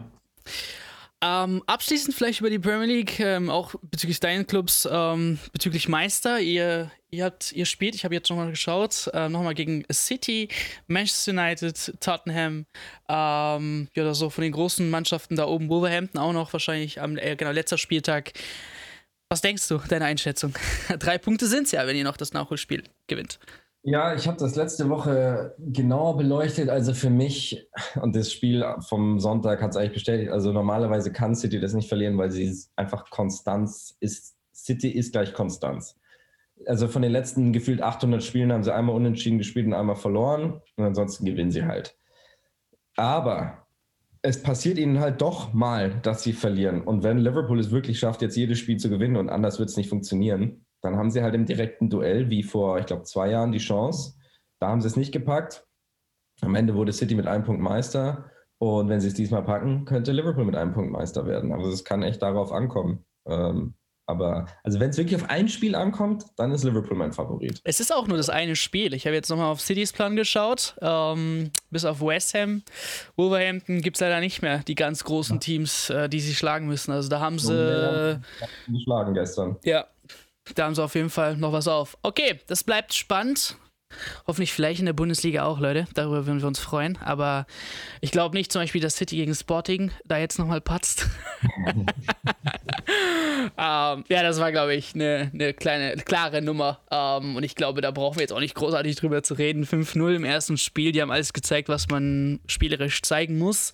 Ähm, abschließend vielleicht über die Premier League, ähm, auch bezüglich deinen Clubs, ähm, bezüglich Meister. Ihr, ihr, habt, ihr spielt, ich habe jetzt nochmal geschaut, äh, nochmal gegen City, Manchester United, Tottenham, ähm, ja, oder so von den großen Mannschaften da oben, Wolverhampton auch noch wahrscheinlich am äh, genau, letzter Spieltag. Was denkst du, deine Einschätzung? Drei Punkte sind es ja, wenn ihr noch das Nachholspiel gewinnt. Ja, ich habe das letzte Woche genauer beleuchtet. Also für mich, und das Spiel vom Sonntag hat es eigentlich bestätigt, also normalerweise kann City das nicht verlieren, weil sie einfach Konstanz ist. City ist gleich Konstanz. Also von den letzten gefühlt 800 Spielen haben sie einmal unentschieden gespielt und einmal verloren und ansonsten gewinnen sie halt. Aber es passiert ihnen halt doch mal, dass sie verlieren. Und wenn Liverpool es wirklich schafft, jetzt jedes Spiel zu gewinnen und anders wird es nicht funktionieren, dann haben sie halt im direkten Duell, wie vor, ich glaube, zwei Jahren die Chance. Da haben sie es nicht gepackt. Am Ende wurde City mit einem Punkt Meister. Und wenn sie es diesmal packen, könnte Liverpool mit einem Punkt Meister werden. Also es kann echt darauf ankommen. Ähm, aber also wenn es wirklich auf ein Spiel ankommt, dann ist Liverpool mein Favorit. Es ist auch nur das eine Spiel. Ich habe jetzt nochmal auf Citys Plan geschaut. Ähm, bis auf West Ham. Wolverhampton gibt es leider nicht mehr die ganz großen Teams, äh, die sie schlagen müssen. Also da haben sie. Geschlagen gestern. Ja, da haben sie auf jeden Fall noch was auf. Okay, das bleibt spannend. Hoffentlich vielleicht in der Bundesliga auch, Leute. Darüber würden wir uns freuen. Aber ich glaube nicht zum Beispiel, dass City gegen Sporting da jetzt nochmal patzt. ähm, ja, das war, glaube ich, eine ne kleine, klare Nummer. Ähm, und ich glaube, da brauchen wir jetzt auch nicht großartig drüber zu reden. 5-0 im ersten Spiel. Die haben alles gezeigt, was man spielerisch zeigen muss.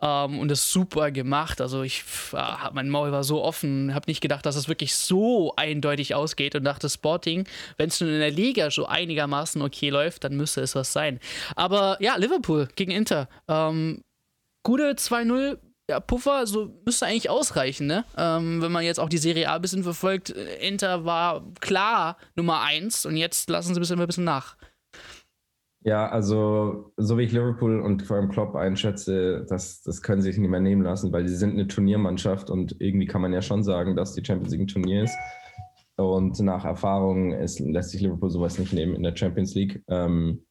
Ähm, und das super gemacht. Also ich, äh, mein Maul war so offen. Habe nicht gedacht, dass es wirklich so eindeutig ausgeht und dachte, Sporting, wenn es nun in der Liga so einigermaßen okay läuft, dann müsste es was sein. Aber ja, Liverpool gegen Inter. Ähm, gute 2-0 ja, Puffer, so müsste eigentlich ausreichen, ne? Ähm, wenn man jetzt auch die Serie A ein bisschen verfolgt, Inter war klar Nummer 1 und jetzt lassen sie ein bisschen, ein bisschen nach. Ja, also so wie ich Liverpool und vor allem Klopp einschätze, das, das können sie sich nicht mehr nehmen lassen, weil sie sind eine Turniermannschaft und irgendwie kann man ja schon sagen, dass die Champions League ein Turnier ist. Und nach Erfahrung ist, lässt sich Liverpool sowas nicht nehmen in der Champions League. Ähm,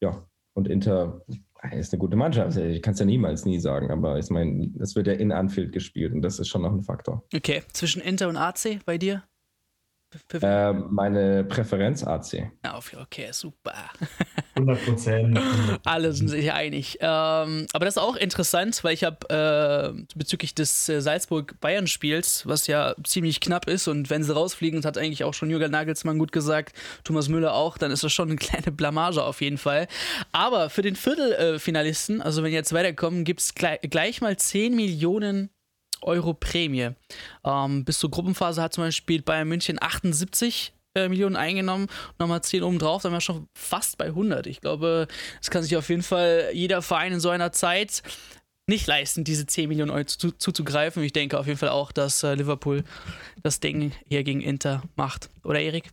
ja, und Inter ist eine gute Mannschaft. Ich kann es ja niemals nie sagen, aber ich meine, es wird ja in Anfield gespielt und das ist schon noch ein Faktor. Okay, zwischen Inter und AC bei dir? Äh, meine Präferenz AC. Okay, super. 100 Prozent. Alle sind sich einig. Ähm, aber das ist auch interessant, weil ich habe äh, bezüglich des äh, Salzburg-Bayern-Spiels, was ja ziemlich knapp ist und wenn sie rausfliegen, das hat eigentlich auch schon Jürgen Nagelsmann gut gesagt, Thomas Müller auch, dann ist das schon eine kleine Blamage auf jeden Fall. Aber für den Viertelfinalisten, also wenn jetzt weiterkommen, gibt es gleich, gleich mal 10 Millionen Euro Prämie. Ähm, bis zur Gruppenphase hat zum Beispiel Bayern München 78 äh, Millionen eingenommen, nochmal 10 oben drauf, dann wären wir schon fast bei 100. Ich glaube, das kann sich auf jeden Fall jeder Verein in so einer Zeit nicht leisten, diese 10 Millionen Euro zu, zuzugreifen. Ich denke auf jeden Fall auch, dass äh, Liverpool das Ding hier gegen Inter macht. Oder Erik?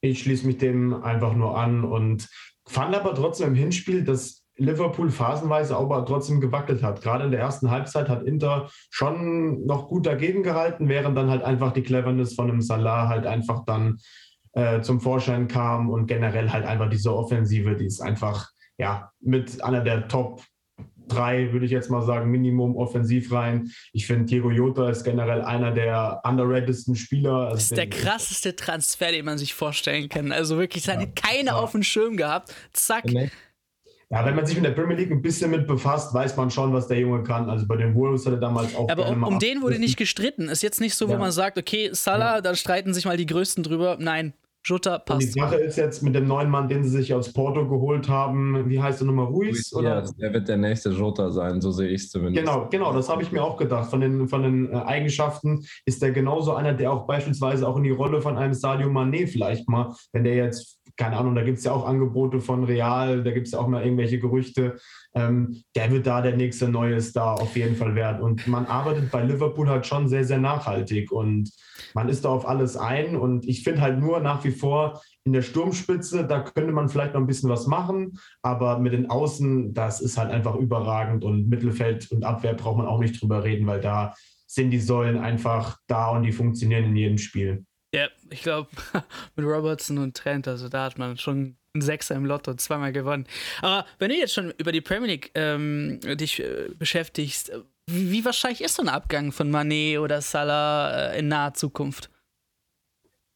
Ich schließe mich dem einfach nur an und fand aber trotzdem im Hinspiel, dass Liverpool phasenweise aber trotzdem gewackelt hat. Gerade in der ersten Halbzeit hat Inter schon noch gut dagegen gehalten, während dann halt einfach die Cleverness von einem Salah halt einfach dann äh, zum Vorschein kam und generell halt einfach diese Offensive, die ist einfach ja mit einer der Top drei, würde ich jetzt mal sagen, Minimum offensiv rein. Ich finde, Diego Jota ist generell einer der underratedsten Spieler. Also das ist der krasseste Transfer, den man sich vorstellen kann. Also wirklich, seine ja, keine ja. auf dem Schirm gehabt. Zack. Nee. Ja, wenn man sich mit der Premier League ein bisschen mit befasst, weiß man schon, was der Junge kann. Also bei den Wolves hat er damals auch. Aber um, um den wurde nicht gestritten. Ist jetzt nicht so, wo ja. man sagt, okay, Salah, ja. da streiten sich mal die Größten drüber. Nein, Jota passt. Und die Sache ist jetzt mit dem neuen Mann, den sie sich aus Porto geholt haben, wie heißt der nochmal, Ruiz? Ja, der wird der nächste Jota sein, so sehe ich es zumindest. Genau, genau, das habe ich mir auch gedacht. Von den, von den äh, Eigenschaften ist der genauso einer, der auch beispielsweise auch in die Rolle von einem Sadio Mané vielleicht mal, wenn der jetzt, keine Ahnung, da gibt es ja auch Angebote von Real, da gibt es ja auch mal irgendwelche Gerüchte, ähm, der wird da der nächste neue Star auf jeden Fall werden. Und man arbeitet bei Liverpool halt schon sehr, sehr nachhaltig und man ist da auf alles ein. Und ich finde halt nur nach wie vor in der Sturmspitze, da könnte man vielleicht noch ein bisschen was machen, aber mit den Außen, das ist halt einfach überragend und Mittelfeld und Abwehr braucht man auch nicht drüber reden, weil da sind die Säulen einfach da und die funktionieren in jedem Spiel. Ja, ich glaube, mit Robertson und Trent, also da hat man schon einen Sechser im Lotto zweimal gewonnen. Aber wenn du jetzt schon über die Premier League ähm, dich äh, beschäftigst, wie, wie, wahrscheinlich ist so ein Abgang von Manet oder Salah äh, in naher Zukunft?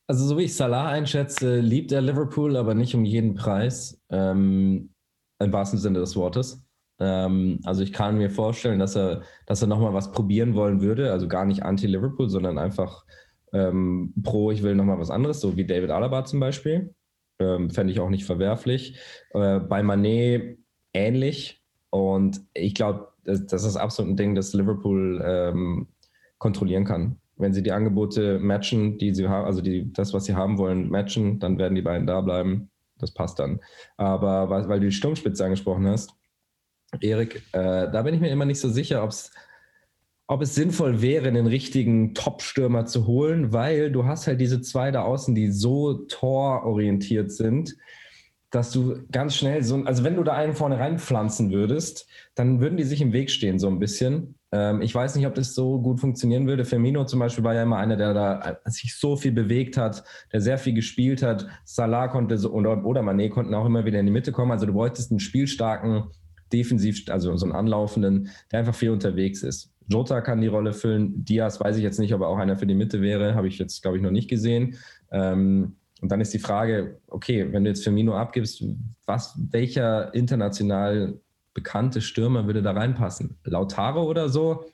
Also, so wie ich Salah einschätze, liebt er Liverpool, aber nicht um jeden Preis. Ähm, Im wahrsten Sinne des Wortes. Ähm, also, ich kann mir vorstellen, dass er, dass er nochmal was probieren wollen würde. Also, gar nicht anti-Liverpool, sondern einfach ähm, pro, ich will nochmal was anderes, so wie David Alaba zum Beispiel. Ähm, Fände ich auch nicht verwerflich. Äh, bei Manet ähnlich. Und ich glaube, das, das, ist absolut ein Ding, das Liverpool ähm, kontrollieren kann. Wenn sie die Angebote matchen, die sie haben, also die, das, was sie haben wollen, matchen, dann werden die beiden da bleiben. Das passt dann. Aber weil, weil du die Sturmspitze angesprochen hast, Erik, äh, da bin ich mir immer nicht so sicher, ob es ob es sinnvoll wäre, einen richtigen Top-Stürmer zu holen, weil du hast halt diese zwei da außen, die so tororientiert sind, dass du ganz schnell so, also wenn du da einen vorne reinpflanzen würdest, dann würden die sich im Weg stehen so ein bisschen. Ähm, ich weiß nicht, ob das so gut funktionieren würde. Firmino zum Beispiel war ja immer einer, der da sich so viel bewegt hat, der sehr viel gespielt hat. Salah konnte so, oder, oder Mané konnten auch immer wieder in die Mitte kommen. Also du bräuchtest einen spielstarken, defensiv, also so einen anlaufenden, der einfach viel unterwegs ist. Jota kann die Rolle füllen. Diaz weiß ich jetzt nicht, ob er auch einer für die Mitte wäre. Habe ich jetzt, glaube ich, noch nicht gesehen. Ähm, Und dann ist die Frage, okay, wenn du jetzt Firmino abgibst, was, welcher international bekannte Stürmer würde da reinpassen? Lautaro oder so?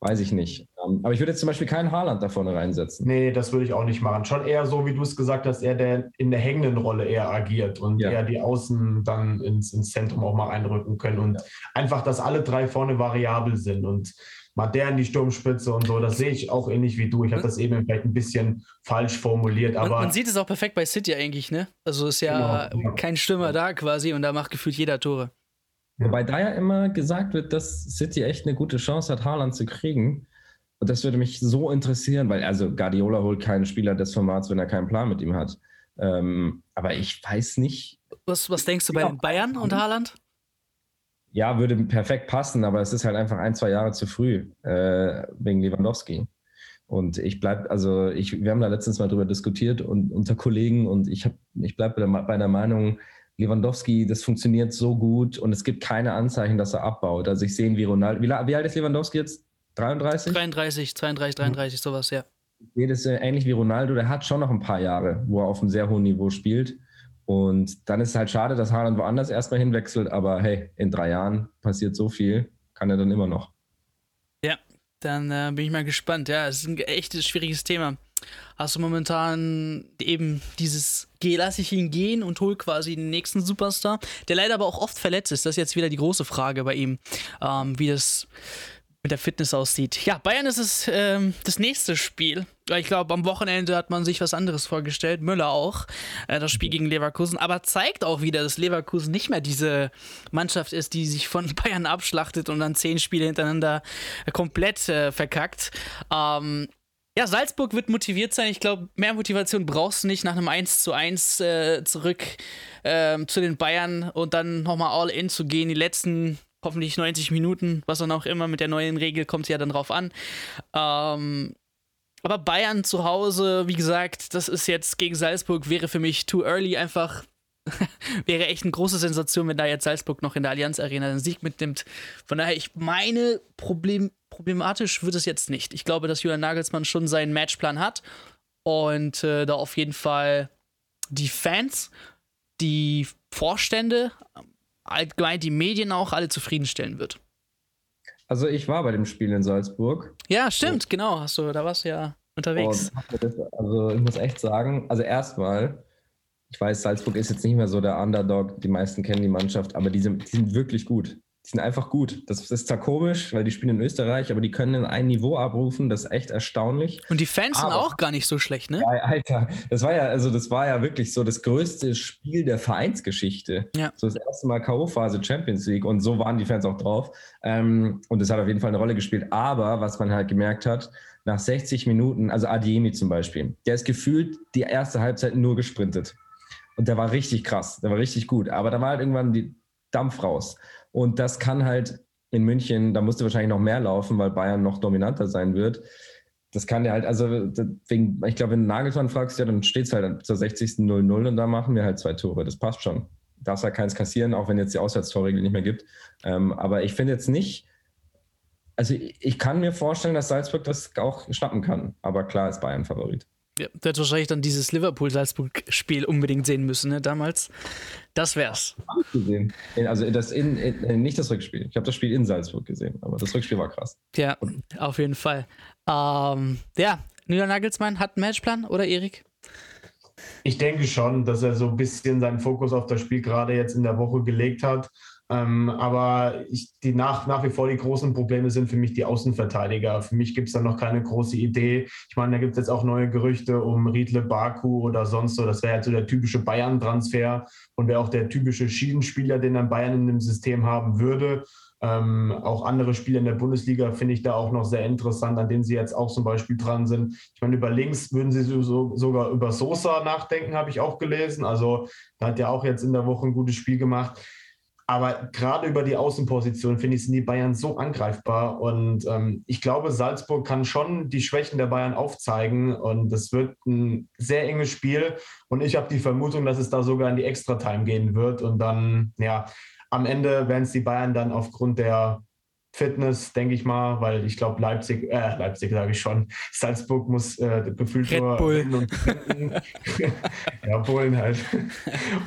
Weiß ich nicht. Ähm, aber ich würde jetzt zum Beispiel keinen Haaland da vorne reinsetzen. Nee, das würde ich auch nicht machen. Schon eher so, wie du es gesagt hast, er der in der hängenden Rolle eher agiert und ja. eher die Außen dann ins, ins Zentrum auch mal einrücken können und ja. einfach, dass alle drei vorne variabel sind und mal der in die Sturmspitze und so. Das sehe ich auch ähnlich wie du. Ich habe das eben vielleicht ein bisschen falsch formuliert. Aber man, man sieht es auch perfekt bei City eigentlich, ne? Also ist ja genau. kein Stürmer da quasi und da macht gefühlt jeder Tore. Wobei da ja immer gesagt wird, dass City echt eine gute Chance hat, Haaland zu kriegen. Und das würde mich so interessieren, weil also Guardiola holt keinen Spieler des Formats, wenn er keinen Plan mit ihm hat. Ähm, aber ich weiß nicht. Was, was denkst du bei ja. Bayern und Haaland? Ja, würde perfekt passen, aber es ist halt einfach ein, zwei Jahre zu früh äh, wegen Lewandowski. Und ich bleibe, also ich, wir haben da letztens mal drüber diskutiert und unter Kollegen und ich, ich bleibe bei der Meinung, Lewandowski, das funktioniert so gut und es gibt keine Anzeichen, dass er abbaut. Also ich sehe ihn wie Ronaldo. Wie, wie, alt ist Lewandowski jetzt? 33? 33, 32, 33, sowas, ja. Ich sehe das ähnlich wie Ronaldo. Der hat schon noch ein paar Jahre, wo er auf einem sehr hohen Niveau spielt. Und dann ist es halt schade, dass Haaland woanders erstmal hinwechselt. Aber hey, in drei Jahren passiert so viel, kann er dann immer noch. Ja, dann äh, bin ich mal gespannt. Ja, es ist ein echt schwieriges Thema hast du momentan eben dieses, geh, lass ich ihn gehen und hol quasi den nächsten Superstar, der leider aber auch oft verletzt ist. Das ist jetzt wieder die große Frage bei ihm, ähm, wie das mit der Fitness aussieht. Ja, Bayern ist es ähm, das nächste Spiel. Ich glaube, am Wochenende hat man sich was anderes vorgestellt. Müller auch. Äh, das Spiel gegen Leverkusen. Aber zeigt auch wieder, dass Leverkusen nicht mehr diese Mannschaft ist, die sich von Bayern abschlachtet und dann zehn Spiele hintereinander komplett äh, verkackt. Ähm, ja, Salzburg wird motiviert sein. Ich glaube, mehr Motivation brauchst du nicht nach einem 1 zu 1 äh, zurück ähm, zu den Bayern und dann nochmal all in zu gehen. Die letzten hoffentlich 90 Minuten, was dann auch immer mit der neuen Regel kommt ja dann drauf an. Ähm, aber Bayern zu Hause, wie gesagt, das ist jetzt gegen Salzburg, wäre für mich too early einfach. wäre echt eine große Sensation, wenn da jetzt Salzburg noch in der Allianz Arena den Sieg mitnimmt. Von daher, ich meine, Problem, problematisch wird es jetzt nicht. Ich glaube, dass Julian Nagelsmann schon seinen Matchplan hat und äh, da auf jeden Fall die Fans, die Vorstände, allgemein die Medien auch alle zufriedenstellen wird. Also ich war bei dem Spiel in Salzburg. Ja, stimmt, und, genau. Hast du, da warst du ja unterwegs. also ich muss echt sagen, also erstmal, ich weiß, Salzburg ist jetzt nicht mehr so der Underdog, die meisten kennen die Mannschaft, aber die sind, die sind wirklich gut die sind einfach gut. Das ist zwar komisch, weil die spielen in Österreich, aber die können ein Niveau abrufen, das ist echt erstaunlich. Und die Fans aber, sind auch gar nicht so schlecht, ne? Ja, Alter, das war ja, also das war ja wirklich so das größte Spiel der Vereinsgeschichte. Ja. So das erste Mal K.O.-Phase Champions League und so waren die Fans auch drauf. Ähm, und das hat auf jeden Fall eine Rolle gespielt. Aber was man halt gemerkt hat, nach 60 Minuten, also Adiemi zum Beispiel, der ist gefühlt die erste Halbzeit nur gesprintet. Und der war richtig krass, der war richtig gut. Aber da war halt irgendwann die Dampf raus. Und das kann halt in München, da musste wahrscheinlich noch mehr laufen, weil Bayern noch dominanter sein wird. Das kann der halt, also wegen, ich glaube, wenn du Nagelsmann fragst, ja, dann steht es halt zur 60. 0-0 und da machen wir halt zwei Tore. Das passt schon. Darfst halt keins kassieren, auch wenn jetzt die Auswärtstorregel nicht mehr gibt. Ähm, aber ich finde jetzt nicht, also ich kann mir vorstellen, dass Salzburg das auch schnappen kann. Aber klar ist Bayern Favorit. Ja, du hättest wahrscheinlich dann dieses Liverpool-Salzburg-Spiel unbedingt sehen müssen, ne, damals. Das wär's. Gesehen. Also das in, in, nicht das Rückspiel. Ich habe das Spiel in Salzburg gesehen, aber das Rückspiel war krass. Ja, auf jeden Fall. Ähm, ja, Julian Nagelsmann hat einen Matchplan, oder Erik? Ich denke schon, dass er so ein bisschen seinen Fokus auf das Spiel gerade jetzt in der Woche gelegt hat. Ähm, aber ich, die nach, nach wie vor die großen Probleme sind für mich die Außenverteidiger. Für mich gibt es da noch keine große Idee. Ich meine, da gibt es jetzt auch neue Gerüchte um Riedle Baku oder sonst so. Das wäre halt so der typische Bayern-Transfer und wäre auch der typische Schiedenspieler, den dann Bayern in dem System haben würde. Ähm, auch andere Spieler in der Bundesliga finde ich da auch noch sehr interessant, an denen sie jetzt auch zum Beispiel dran sind. Ich meine, über links würden sie so, sogar über Sosa nachdenken, habe ich auch gelesen. Also da hat ja auch jetzt in der Woche ein gutes Spiel gemacht. Aber gerade über die Außenposition, finde ich, sind die Bayern so angreifbar. Und ähm, ich glaube, Salzburg kann schon die Schwächen der Bayern aufzeigen. Und das wird ein sehr enges Spiel. Und ich habe die Vermutung, dass es da sogar in die Extra-Time gehen wird. Und dann, ja, am Ende werden es die Bayern dann aufgrund der Fitness, denke ich mal, weil ich glaube, Leipzig, äh, Leipzig sage ich schon, Salzburg muss äh, gefühlt Red nur Bull. und ja, Bullen halt.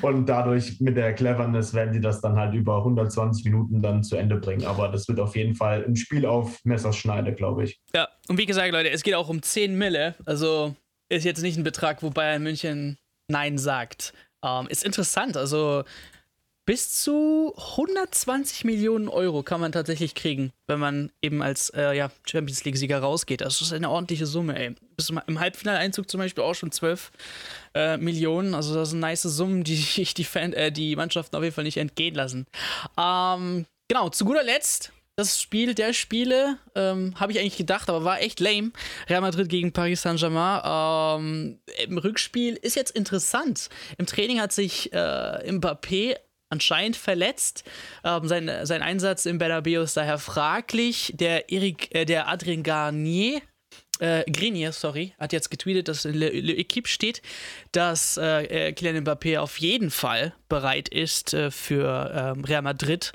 Und dadurch mit der Cleverness werden die das dann halt über 120 Minuten dann zu Ende bringen. Aber das wird auf jeden Fall ein Spiel auf Messerschneide, glaube ich. Ja, und wie gesagt, Leute, es geht auch um 10 Mille. Also ist jetzt nicht ein Betrag, wo Bayern München Nein sagt. Ähm, ist interessant. Also bis zu 120 Millionen Euro kann man tatsächlich kriegen, wenn man eben als äh, ja, Champions League-Sieger rausgeht. Das ist eine ordentliche Summe, ey. Bis Im Halbfinaleinzug zum Beispiel auch schon 12 äh, Millionen. Also das sind nice Summen, die sich die, Fan, äh, die Mannschaften auf jeden Fall nicht entgehen lassen. Ähm, genau, zu guter Letzt das Spiel der Spiele, ähm, habe ich eigentlich gedacht, aber war echt lame. Real Madrid gegen Paris Saint-Germain. Ähm, Im Rückspiel ist jetzt interessant. Im Training hat sich äh, Mbappé anscheinend verletzt. Ähm, sein, sein Einsatz im Bernabeu ist daher fraglich. Der, Eric, äh, der Adrien Garnier, äh, Grenier, sorry, hat jetzt getweetet, dass in Le, Le Equipe steht, dass äh, Kylian Mbappé auf jeden Fall bereit ist äh, für ähm, Real Madrid.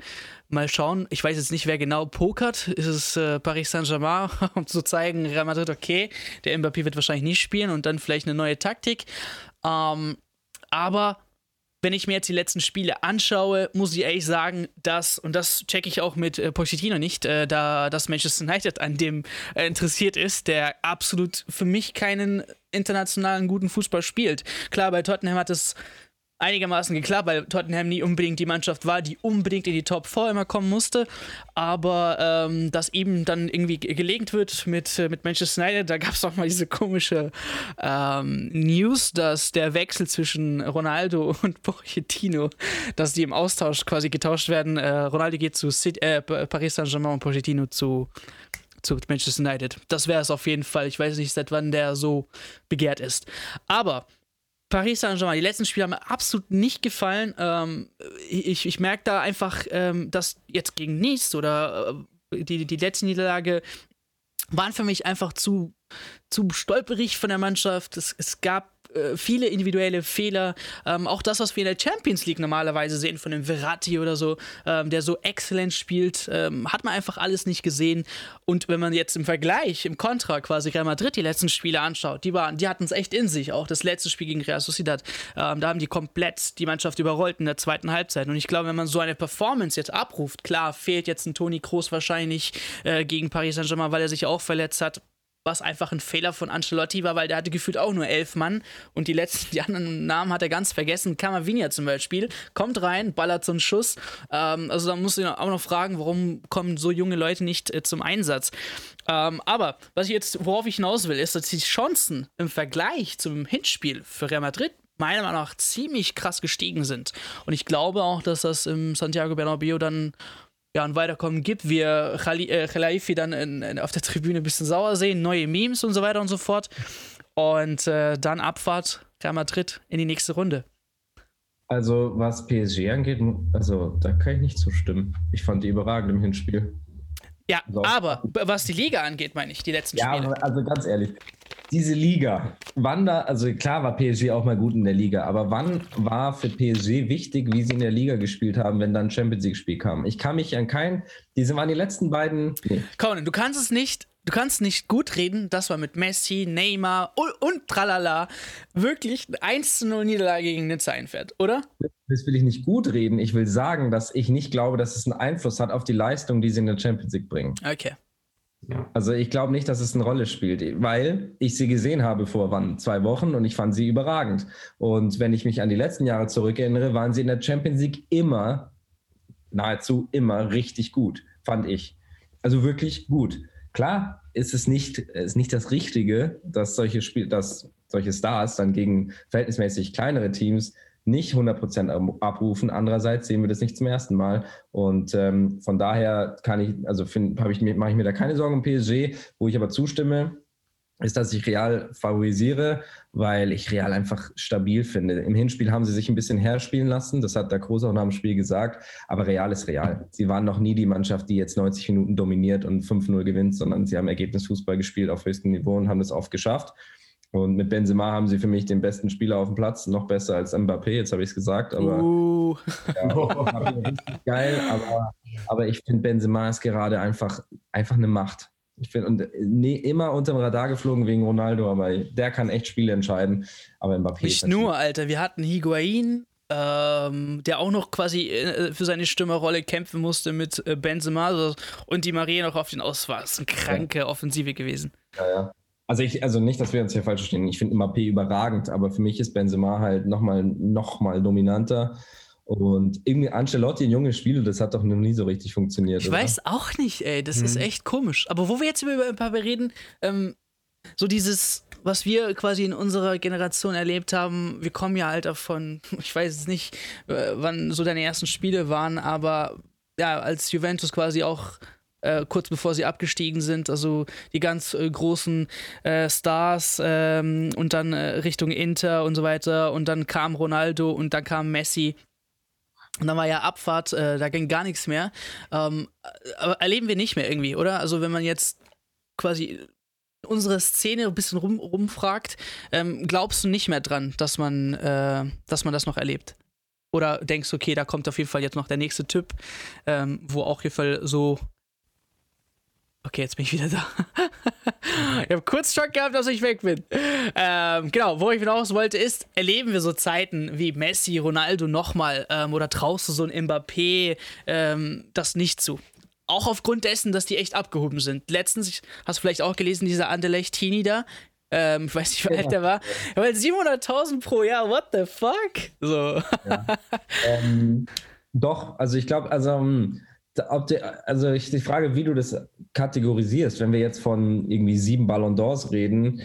Mal schauen. Ich weiß jetzt nicht, wer genau pokert. Ist es äh, Paris Saint-Germain, um zu zeigen, Real Madrid, okay, der Mbappé wird wahrscheinlich nicht spielen und dann vielleicht eine neue Taktik. Ähm, aber wenn ich mir jetzt die letzten Spiele anschaue, muss ich ehrlich sagen, dass, und das checke ich auch mit äh, Pochettino nicht, äh, da das Manchester United an dem äh, interessiert ist, der absolut für mich keinen internationalen guten Fußball spielt. Klar, bei Tottenham hat es einigermaßen geklappt, weil Tottenham nie unbedingt die Mannschaft war, die unbedingt in die Top 4 immer kommen musste. Aber ähm, dass eben dann irgendwie gelegt wird mit, mit Manchester United, da gab es auch mal diese komische ähm, News, dass der Wechsel zwischen Ronaldo und Pochettino, dass die im Austausch quasi getauscht werden. Äh, Ronaldo geht zu City, äh, Paris Saint-Germain und Pochettino zu zu Manchester United. Das wäre es auf jeden Fall. Ich weiß nicht, seit wann der so begehrt ist. Aber Paris Saint-Germain, die letzten Spiele haben mir absolut nicht gefallen. Ähm, ich, ich merke da einfach, ähm, dass jetzt gegen Nice oder äh, die, die letzte Niederlage waren für mich einfach zu, zu stolperig von der Mannschaft. Es, es gab äh, viele individuelle Fehler. Ähm, auch das, was wir in der Champions League normalerweise sehen, von dem Verratti oder so, ähm, der so exzellent spielt, ähm, hat man einfach alles nicht gesehen. Und wenn man jetzt im Vergleich, im Kontra quasi Real Madrid die letzten Spiele anschaut, die, die hatten es echt in sich. Auch das letzte Spiel gegen Real Sociedad, ähm, da haben die komplett die Mannschaft überrollt in der zweiten Halbzeit. Und ich glaube, wenn man so eine Performance jetzt abruft, klar, fehlt jetzt ein Toni Kroos wahrscheinlich äh, gegen Paris Saint-Germain, weil er sich auch verletzt hat was einfach ein Fehler von Ancelotti war, weil der hatte gefühlt auch nur elf Mann und die letzten, die anderen Namen hat er ganz vergessen. Camavinga zum Beispiel kommt rein, ballert so einen Schuss. Ähm, also da muss ich auch noch fragen, warum kommen so junge Leute nicht äh, zum Einsatz. Ähm, aber was ich jetzt, worauf ich hinaus will, ist, dass die Chancen im Vergleich zum Hinspiel für Real Madrid meiner Meinung nach ziemlich krass gestiegen sind. Und ich glaube auch, dass das im Santiago Bernabeu dann ja, ein Weiterkommen gibt, wir äh, dann in, in, auf der Tribüne ein bisschen sauer sehen, neue Memes und so weiter und so fort. Und äh, dann Abfahrt Real Madrid in die nächste Runde. Also, was PSG angeht, also da kann ich nicht zustimmen. Ich fand die überragend im Hinspiel. Ja, so. aber was die Liga angeht, meine ich, die letzten ja, Spiele. Ja, also ganz ehrlich, diese Liga, wann da, also klar war PSG auch mal gut in der Liga, aber wann war für PSG wichtig, wie sie in der Liga gespielt haben, wenn dann Champions League-Spiel kam? Ich kann mich an keinen, diese waren die letzten beiden. Nee. Conan, du kannst es nicht, du kannst nicht gut reden, dass man mit Messi, Neymar und, und tralala wirklich 1 zu 0 Niederlage gegen Nizza einfährt, oder? Das will ich nicht gut reden. Ich will sagen, dass ich nicht glaube, dass es einen Einfluss hat auf die Leistung, die sie in der Champions League bringen. Okay. Also ich glaube nicht, dass es eine Rolle spielt, weil ich sie gesehen habe vor wann? Zwei Wochen und ich fand sie überragend. Und wenn ich mich an die letzten Jahre zurückerinnere, waren sie in der Champions League immer, nahezu immer richtig gut, fand ich. Also wirklich gut. Klar ist es nicht, ist nicht das Richtige, dass solche, Spiel, dass solche Stars dann gegen verhältnismäßig kleinere Teams nicht 100% abrufen. Andererseits sehen wir das nicht zum ersten Mal. Und ähm, von daher kann ich, also ich, mache ich mir da keine Sorgen um PSG. Wo ich aber zustimme, ist, dass ich Real favorisiere, weil ich Real einfach stabil finde. Im Hinspiel haben sie sich ein bisschen herspielen lassen, das hat der Große auch nach dem Spiel gesagt, aber Real ist Real. Sie waren noch nie die Mannschaft, die jetzt 90 Minuten dominiert und 5-0 gewinnt, sondern sie haben Ergebnisfußball gespielt auf höchstem Niveau und haben das oft geschafft. Und mit Benzema haben sie für mich den besten Spieler auf dem Platz, noch besser als Mbappé, jetzt habe ich es gesagt, aber uh. ja, geil, aber, aber ich finde Benzema ist gerade einfach, einfach eine Macht. Ich finde, und nee, immer unter dem Radar geflogen wegen Ronaldo, aber der kann echt Spiele entscheiden. Aber Mbappé. Nicht nur, Alter. Wir hatten Higuain, ähm, der auch noch quasi äh, für seine Stürmerrolle kämpfen musste mit äh, Benzema und die Maria noch auf den Aus war. Das ist eine kranke. Offensive gewesen. Ja, ja. Also ich, also nicht, dass wir uns hier falsch verstehen. Ich finde Mbappé überragend, aber für mich ist Benzema halt nochmal noch mal dominanter. Und irgendwie Ancelotti in junge Spiele, das hat doch noch nie so richtig funktioniert. Ich oder? weiß auch nicht, ey. Das hm. ist echt komisch. Aber wo wir jetzt über Mbappé reden, ähm, so dieses, was wir quasi in unserer Generation erlebt haben, wir kommen ja halt davon, ich weiß jetzt nicht, äh, wann so deine ersten Spiele waren, aber ja, als Juventus quasi auch äh, kurz bevor sie abgestiegen sind, also die ganz äh, großen äh, Stars ähm, und dann äh, Richtung Inter und so weiter und dann kam Ronaldo und dann kam Messi und dann war ja Abfahrt, äh, da ging gar nichts mehr. Ähm, aber erleben wir nicht mehr irgendwie, oder? Also wenn man jetzt quasi unsere Szene ein bisschen rum, rumfragt, ähm, glaubst du nicht mehr dran, dass man, äh, dass man das noch erlebt? Oder denkst du, okay, da kommt auf jeden Fall jetzt noch der nächste Typ, ähm, wo auch Fall so Okay, jetzt bin ich wieder da. ich habe kurz Schock gehabt, dass ich weg bin. Ähm, genau, wo ich hinaus wollte, ist, erleben wir so Zeiten wie Messi, Ronaldo nochmal ähm, oder traust du so ein Mbappé ähm, das nicht zu? Auch aufgrund dessen, dass die echt abgehoben sind. Letztens, hast du vielleicht auch gelesen, dieser Anderlecht Tini da, ähm, ich weiß nicht, wie alt der war. Aber 700.000 pro Jahr, what the fuck? So. Ja. ähm, doch, also ich glaube, also hm, ob die, also ich die Frage, wie du das kategorisierst, wenn wir jetzt von irgendwie sieben Ballon d'Ors reden,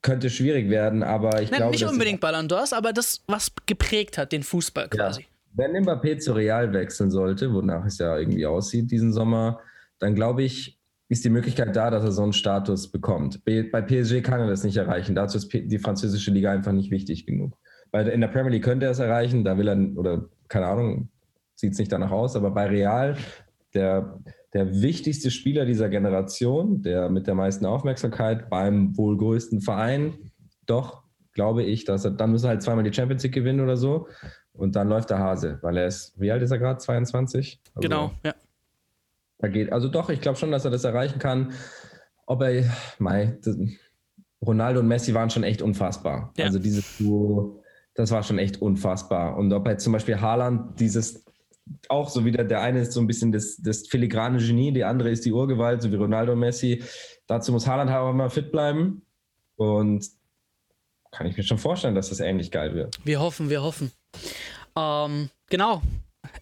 könnte schwierig werden, aber ich Nein, glaube. Nicht unbedingt Ballon d'Ors, aber das, was geprägt hat, den Fußball quasi. Ja. Wenn Mbappé zu Real wechseln sollte, wonach es ja irgendwie aussieht diesen Sommer, dann glaube ich, ist die Möglichkeit da, dass er so einen Status bekommt. Bei PSG kann er das nicht erreichen. Dazu ist die französische Liga einfach nicht wichtig genug. Weil in der Premier League könnte er es erreichen, da will er, oder keine Ahnung, sieht es nicht danach aus, aber bei Real, der, der wichtigste Spieler dieser Generation, der mit der meisten Aufmerksamkeit beim wohl größten Verein, doch glaube ich, dass er, dann muss er halt zweimal die Champions League gewinnen oder so und dann läuft der Hase, weil er ist, wie alt ist er gerade? 22? Also, genau, ja. Da geht, also doch, ich glaube schon, dass er das erreichen kann. Ob er, mei, das, Ronaldo und Messi waren schon echt unfassbar. Ja. Also dieses Duo, das war schon echt unfassbar. Und ob er zum Beispiel Haaland dieses auch so wieder, der eine ist so ein bisschen das, das filigrane Genie, die andere ist die Urgewalt, so wie Ronaldo Messi. Dazu muss Haaland aber mal fit bleiben. Und kann ich mir schon vorstellen, dass das ähnlich geil wird. Wir hoffen, wir hoffen. Ähm, genau.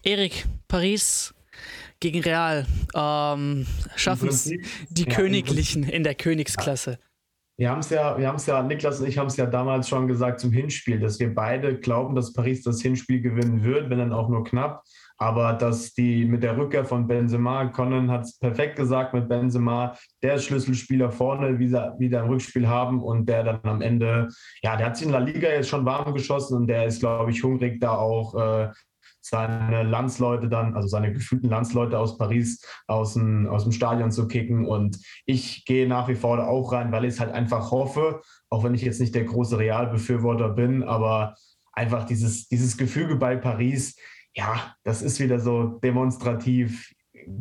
Erik, Paris gegen Real. Ähm, schaffen es die ja, Königlichen in der Königsklasse. Wir haben es ja, wir haben es ja, Niklas und ich haben es ja damals schon gesagt zum Hinspiel, dass wir beide glauben, dass Paris das Hinspiel gewinnen wird, wenn dann auch nur knapp. Aber dass die mit der Rückkehr von Benzema, Conan hat es perfekt gesagt mit Benzema, der Schlüsselspieler vorne wieder, wieder im Rückspiel haben und der dann am Ende, ja, der hat sich in La Liga jetzt schon warm geschossen und der ist, glaube ich, hungrig, da auch äh, seine Landsleute dann, also seine gefühlten Landsleute aus Paris aus dem, aus dem Stadion zu kicken. Und ich gehe nach wie vor da auch rein, weil ich es halt einfach hoffe, auch wenn ich jetzt nicht der große Realbefürworter bin, aber einfach dieses, dieses Gefüge bei Paris, ja, das ist wieder so demonstrativ.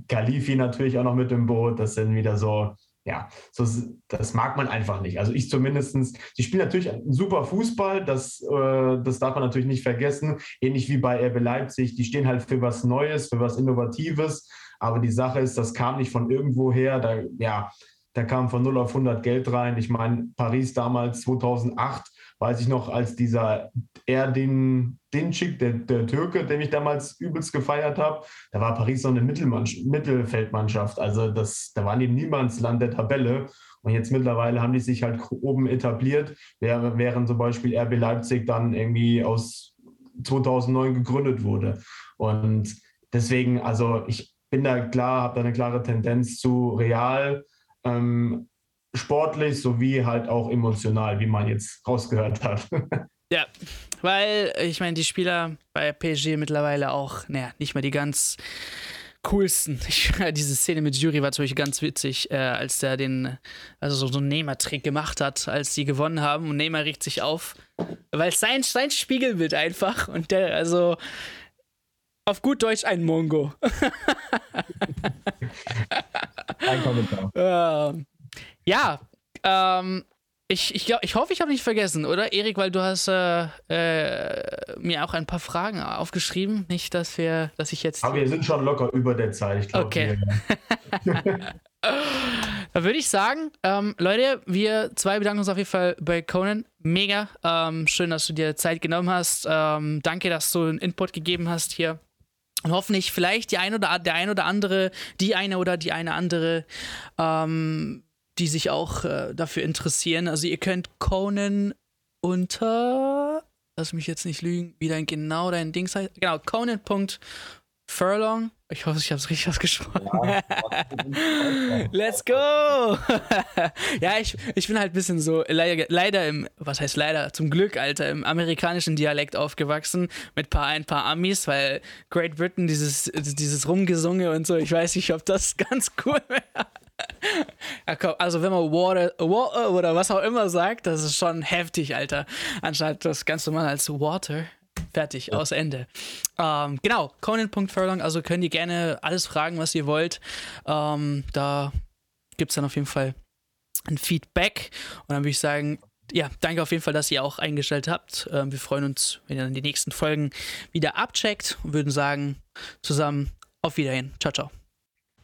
Khalifi natürlich auch noch mit im Boot. Das sind wieder so, ja, so, das mag man einfach nicht. Also ich zumindest, die spielen natürlich einen super Fußball, das, äh, das darf man natürlich nicht vergessen. Ähnlich wie bei RB Leipzig, die stehen halt für was Neues, für was Innovatives. Aber die Sache ist, das kam nicht von irgendwo her. Da, ja, da kam von 0 auf 100 Geld rein. Ich meine, Paris damals 2008 weiß ich noch, als dieser Erdin Dinçik, der, der Türke, den ich damals übelst gefeiert habe, da war Paris so eine Mittelfeldmannschaft. Also das, da waren die Niemandsland der Tabelle. Und jetzt mittlerweile haben die sich halt oben etabliert, während zum Beispiel RB Leipzig dann irgendwie aus 2009 gegründet wurde. Und deswegen, also ich bin da klar, habe da eine klare Tendenz zu Real. Ähm, sportlich sowie halt auch emotional, wie man jetzt rausgehört hat. ja, weil ich meine, die Spieler bei PSG mittlerweile auch, naja, nicht mehr die ganz coolsten. Ich, diese Szene mit Jury war natürlich ganz witzig, äh, als der den, also so, so einen Neymar-Trick gemacht hat, als die gewonnen haben und Neymar riecht sich auf, weil es sein, sein Spiegelbild einfach und der, also auf gut Deutsch ein Mongo. Ein Kommentar. Ähm, ja, ähm, ich, ich, glaub, ich hoffe, ich habe nicht vergessen, oder? Erik, weil du hast äh, äh, mir auch ein paar Fragen aufgeschrieben. Nicht, dass wir, dass ich jetzt. Aber wir sind schon locker über der Zeit, ich glaube. Okay. da würde ich sagen, ähm, Leute, wir zwei bedanken uns auf jeden Fall bei Conan. Mega. Ähm, schön, dass du dir Zeit genommen hast. Ähm, danke, dass du einen Input gegeben hast hier. Und hoffentlich vielleicht die ein oder der ein oder andere, die eine oder die eine andere ähm, die sich auch äh, dafür interessieren. Also ihr könnt Conan unter, lass mich jetzt nicht lügen, wie dein genau dein Ding heißt. Genau, Conan.furlong. Ich hoffe, ich habe es richtig ausgesprochen. Ja, Let's go! ja, ich, ich bin halt ein bisschen so leider, leider im, was heißt leider, zum Glück, Alter, im amerikanischen Dialekt aufgewachsen mit paar, ein paar Amis, weil Great Britain, dieses, dieses Rumgesunge und so, ich weiß nicht, ob das ganz cool wäre. Also wenn man Water, Water oder was auch immer sagt, das ist schon heftig, Alter. Anstatt das ganz normal als Water. Fertig, ja. aus Ende. Ähm, genau, Conan.furlong, also könnt ihr gerne alles fragen, was ihr wollt. Ähm, da gibt es dann auf jeden Fall ein Feedback. Und dann würde ich sagen, ja, danke auf jeden Fall, dass ihr auch eingestellt habt. Ähm, wir freuen uns, wenn ihr dann die nächsten Folgen wieder abcheckt und würden sagen, zusammen auf Wiedersehen. Ciao, ciao.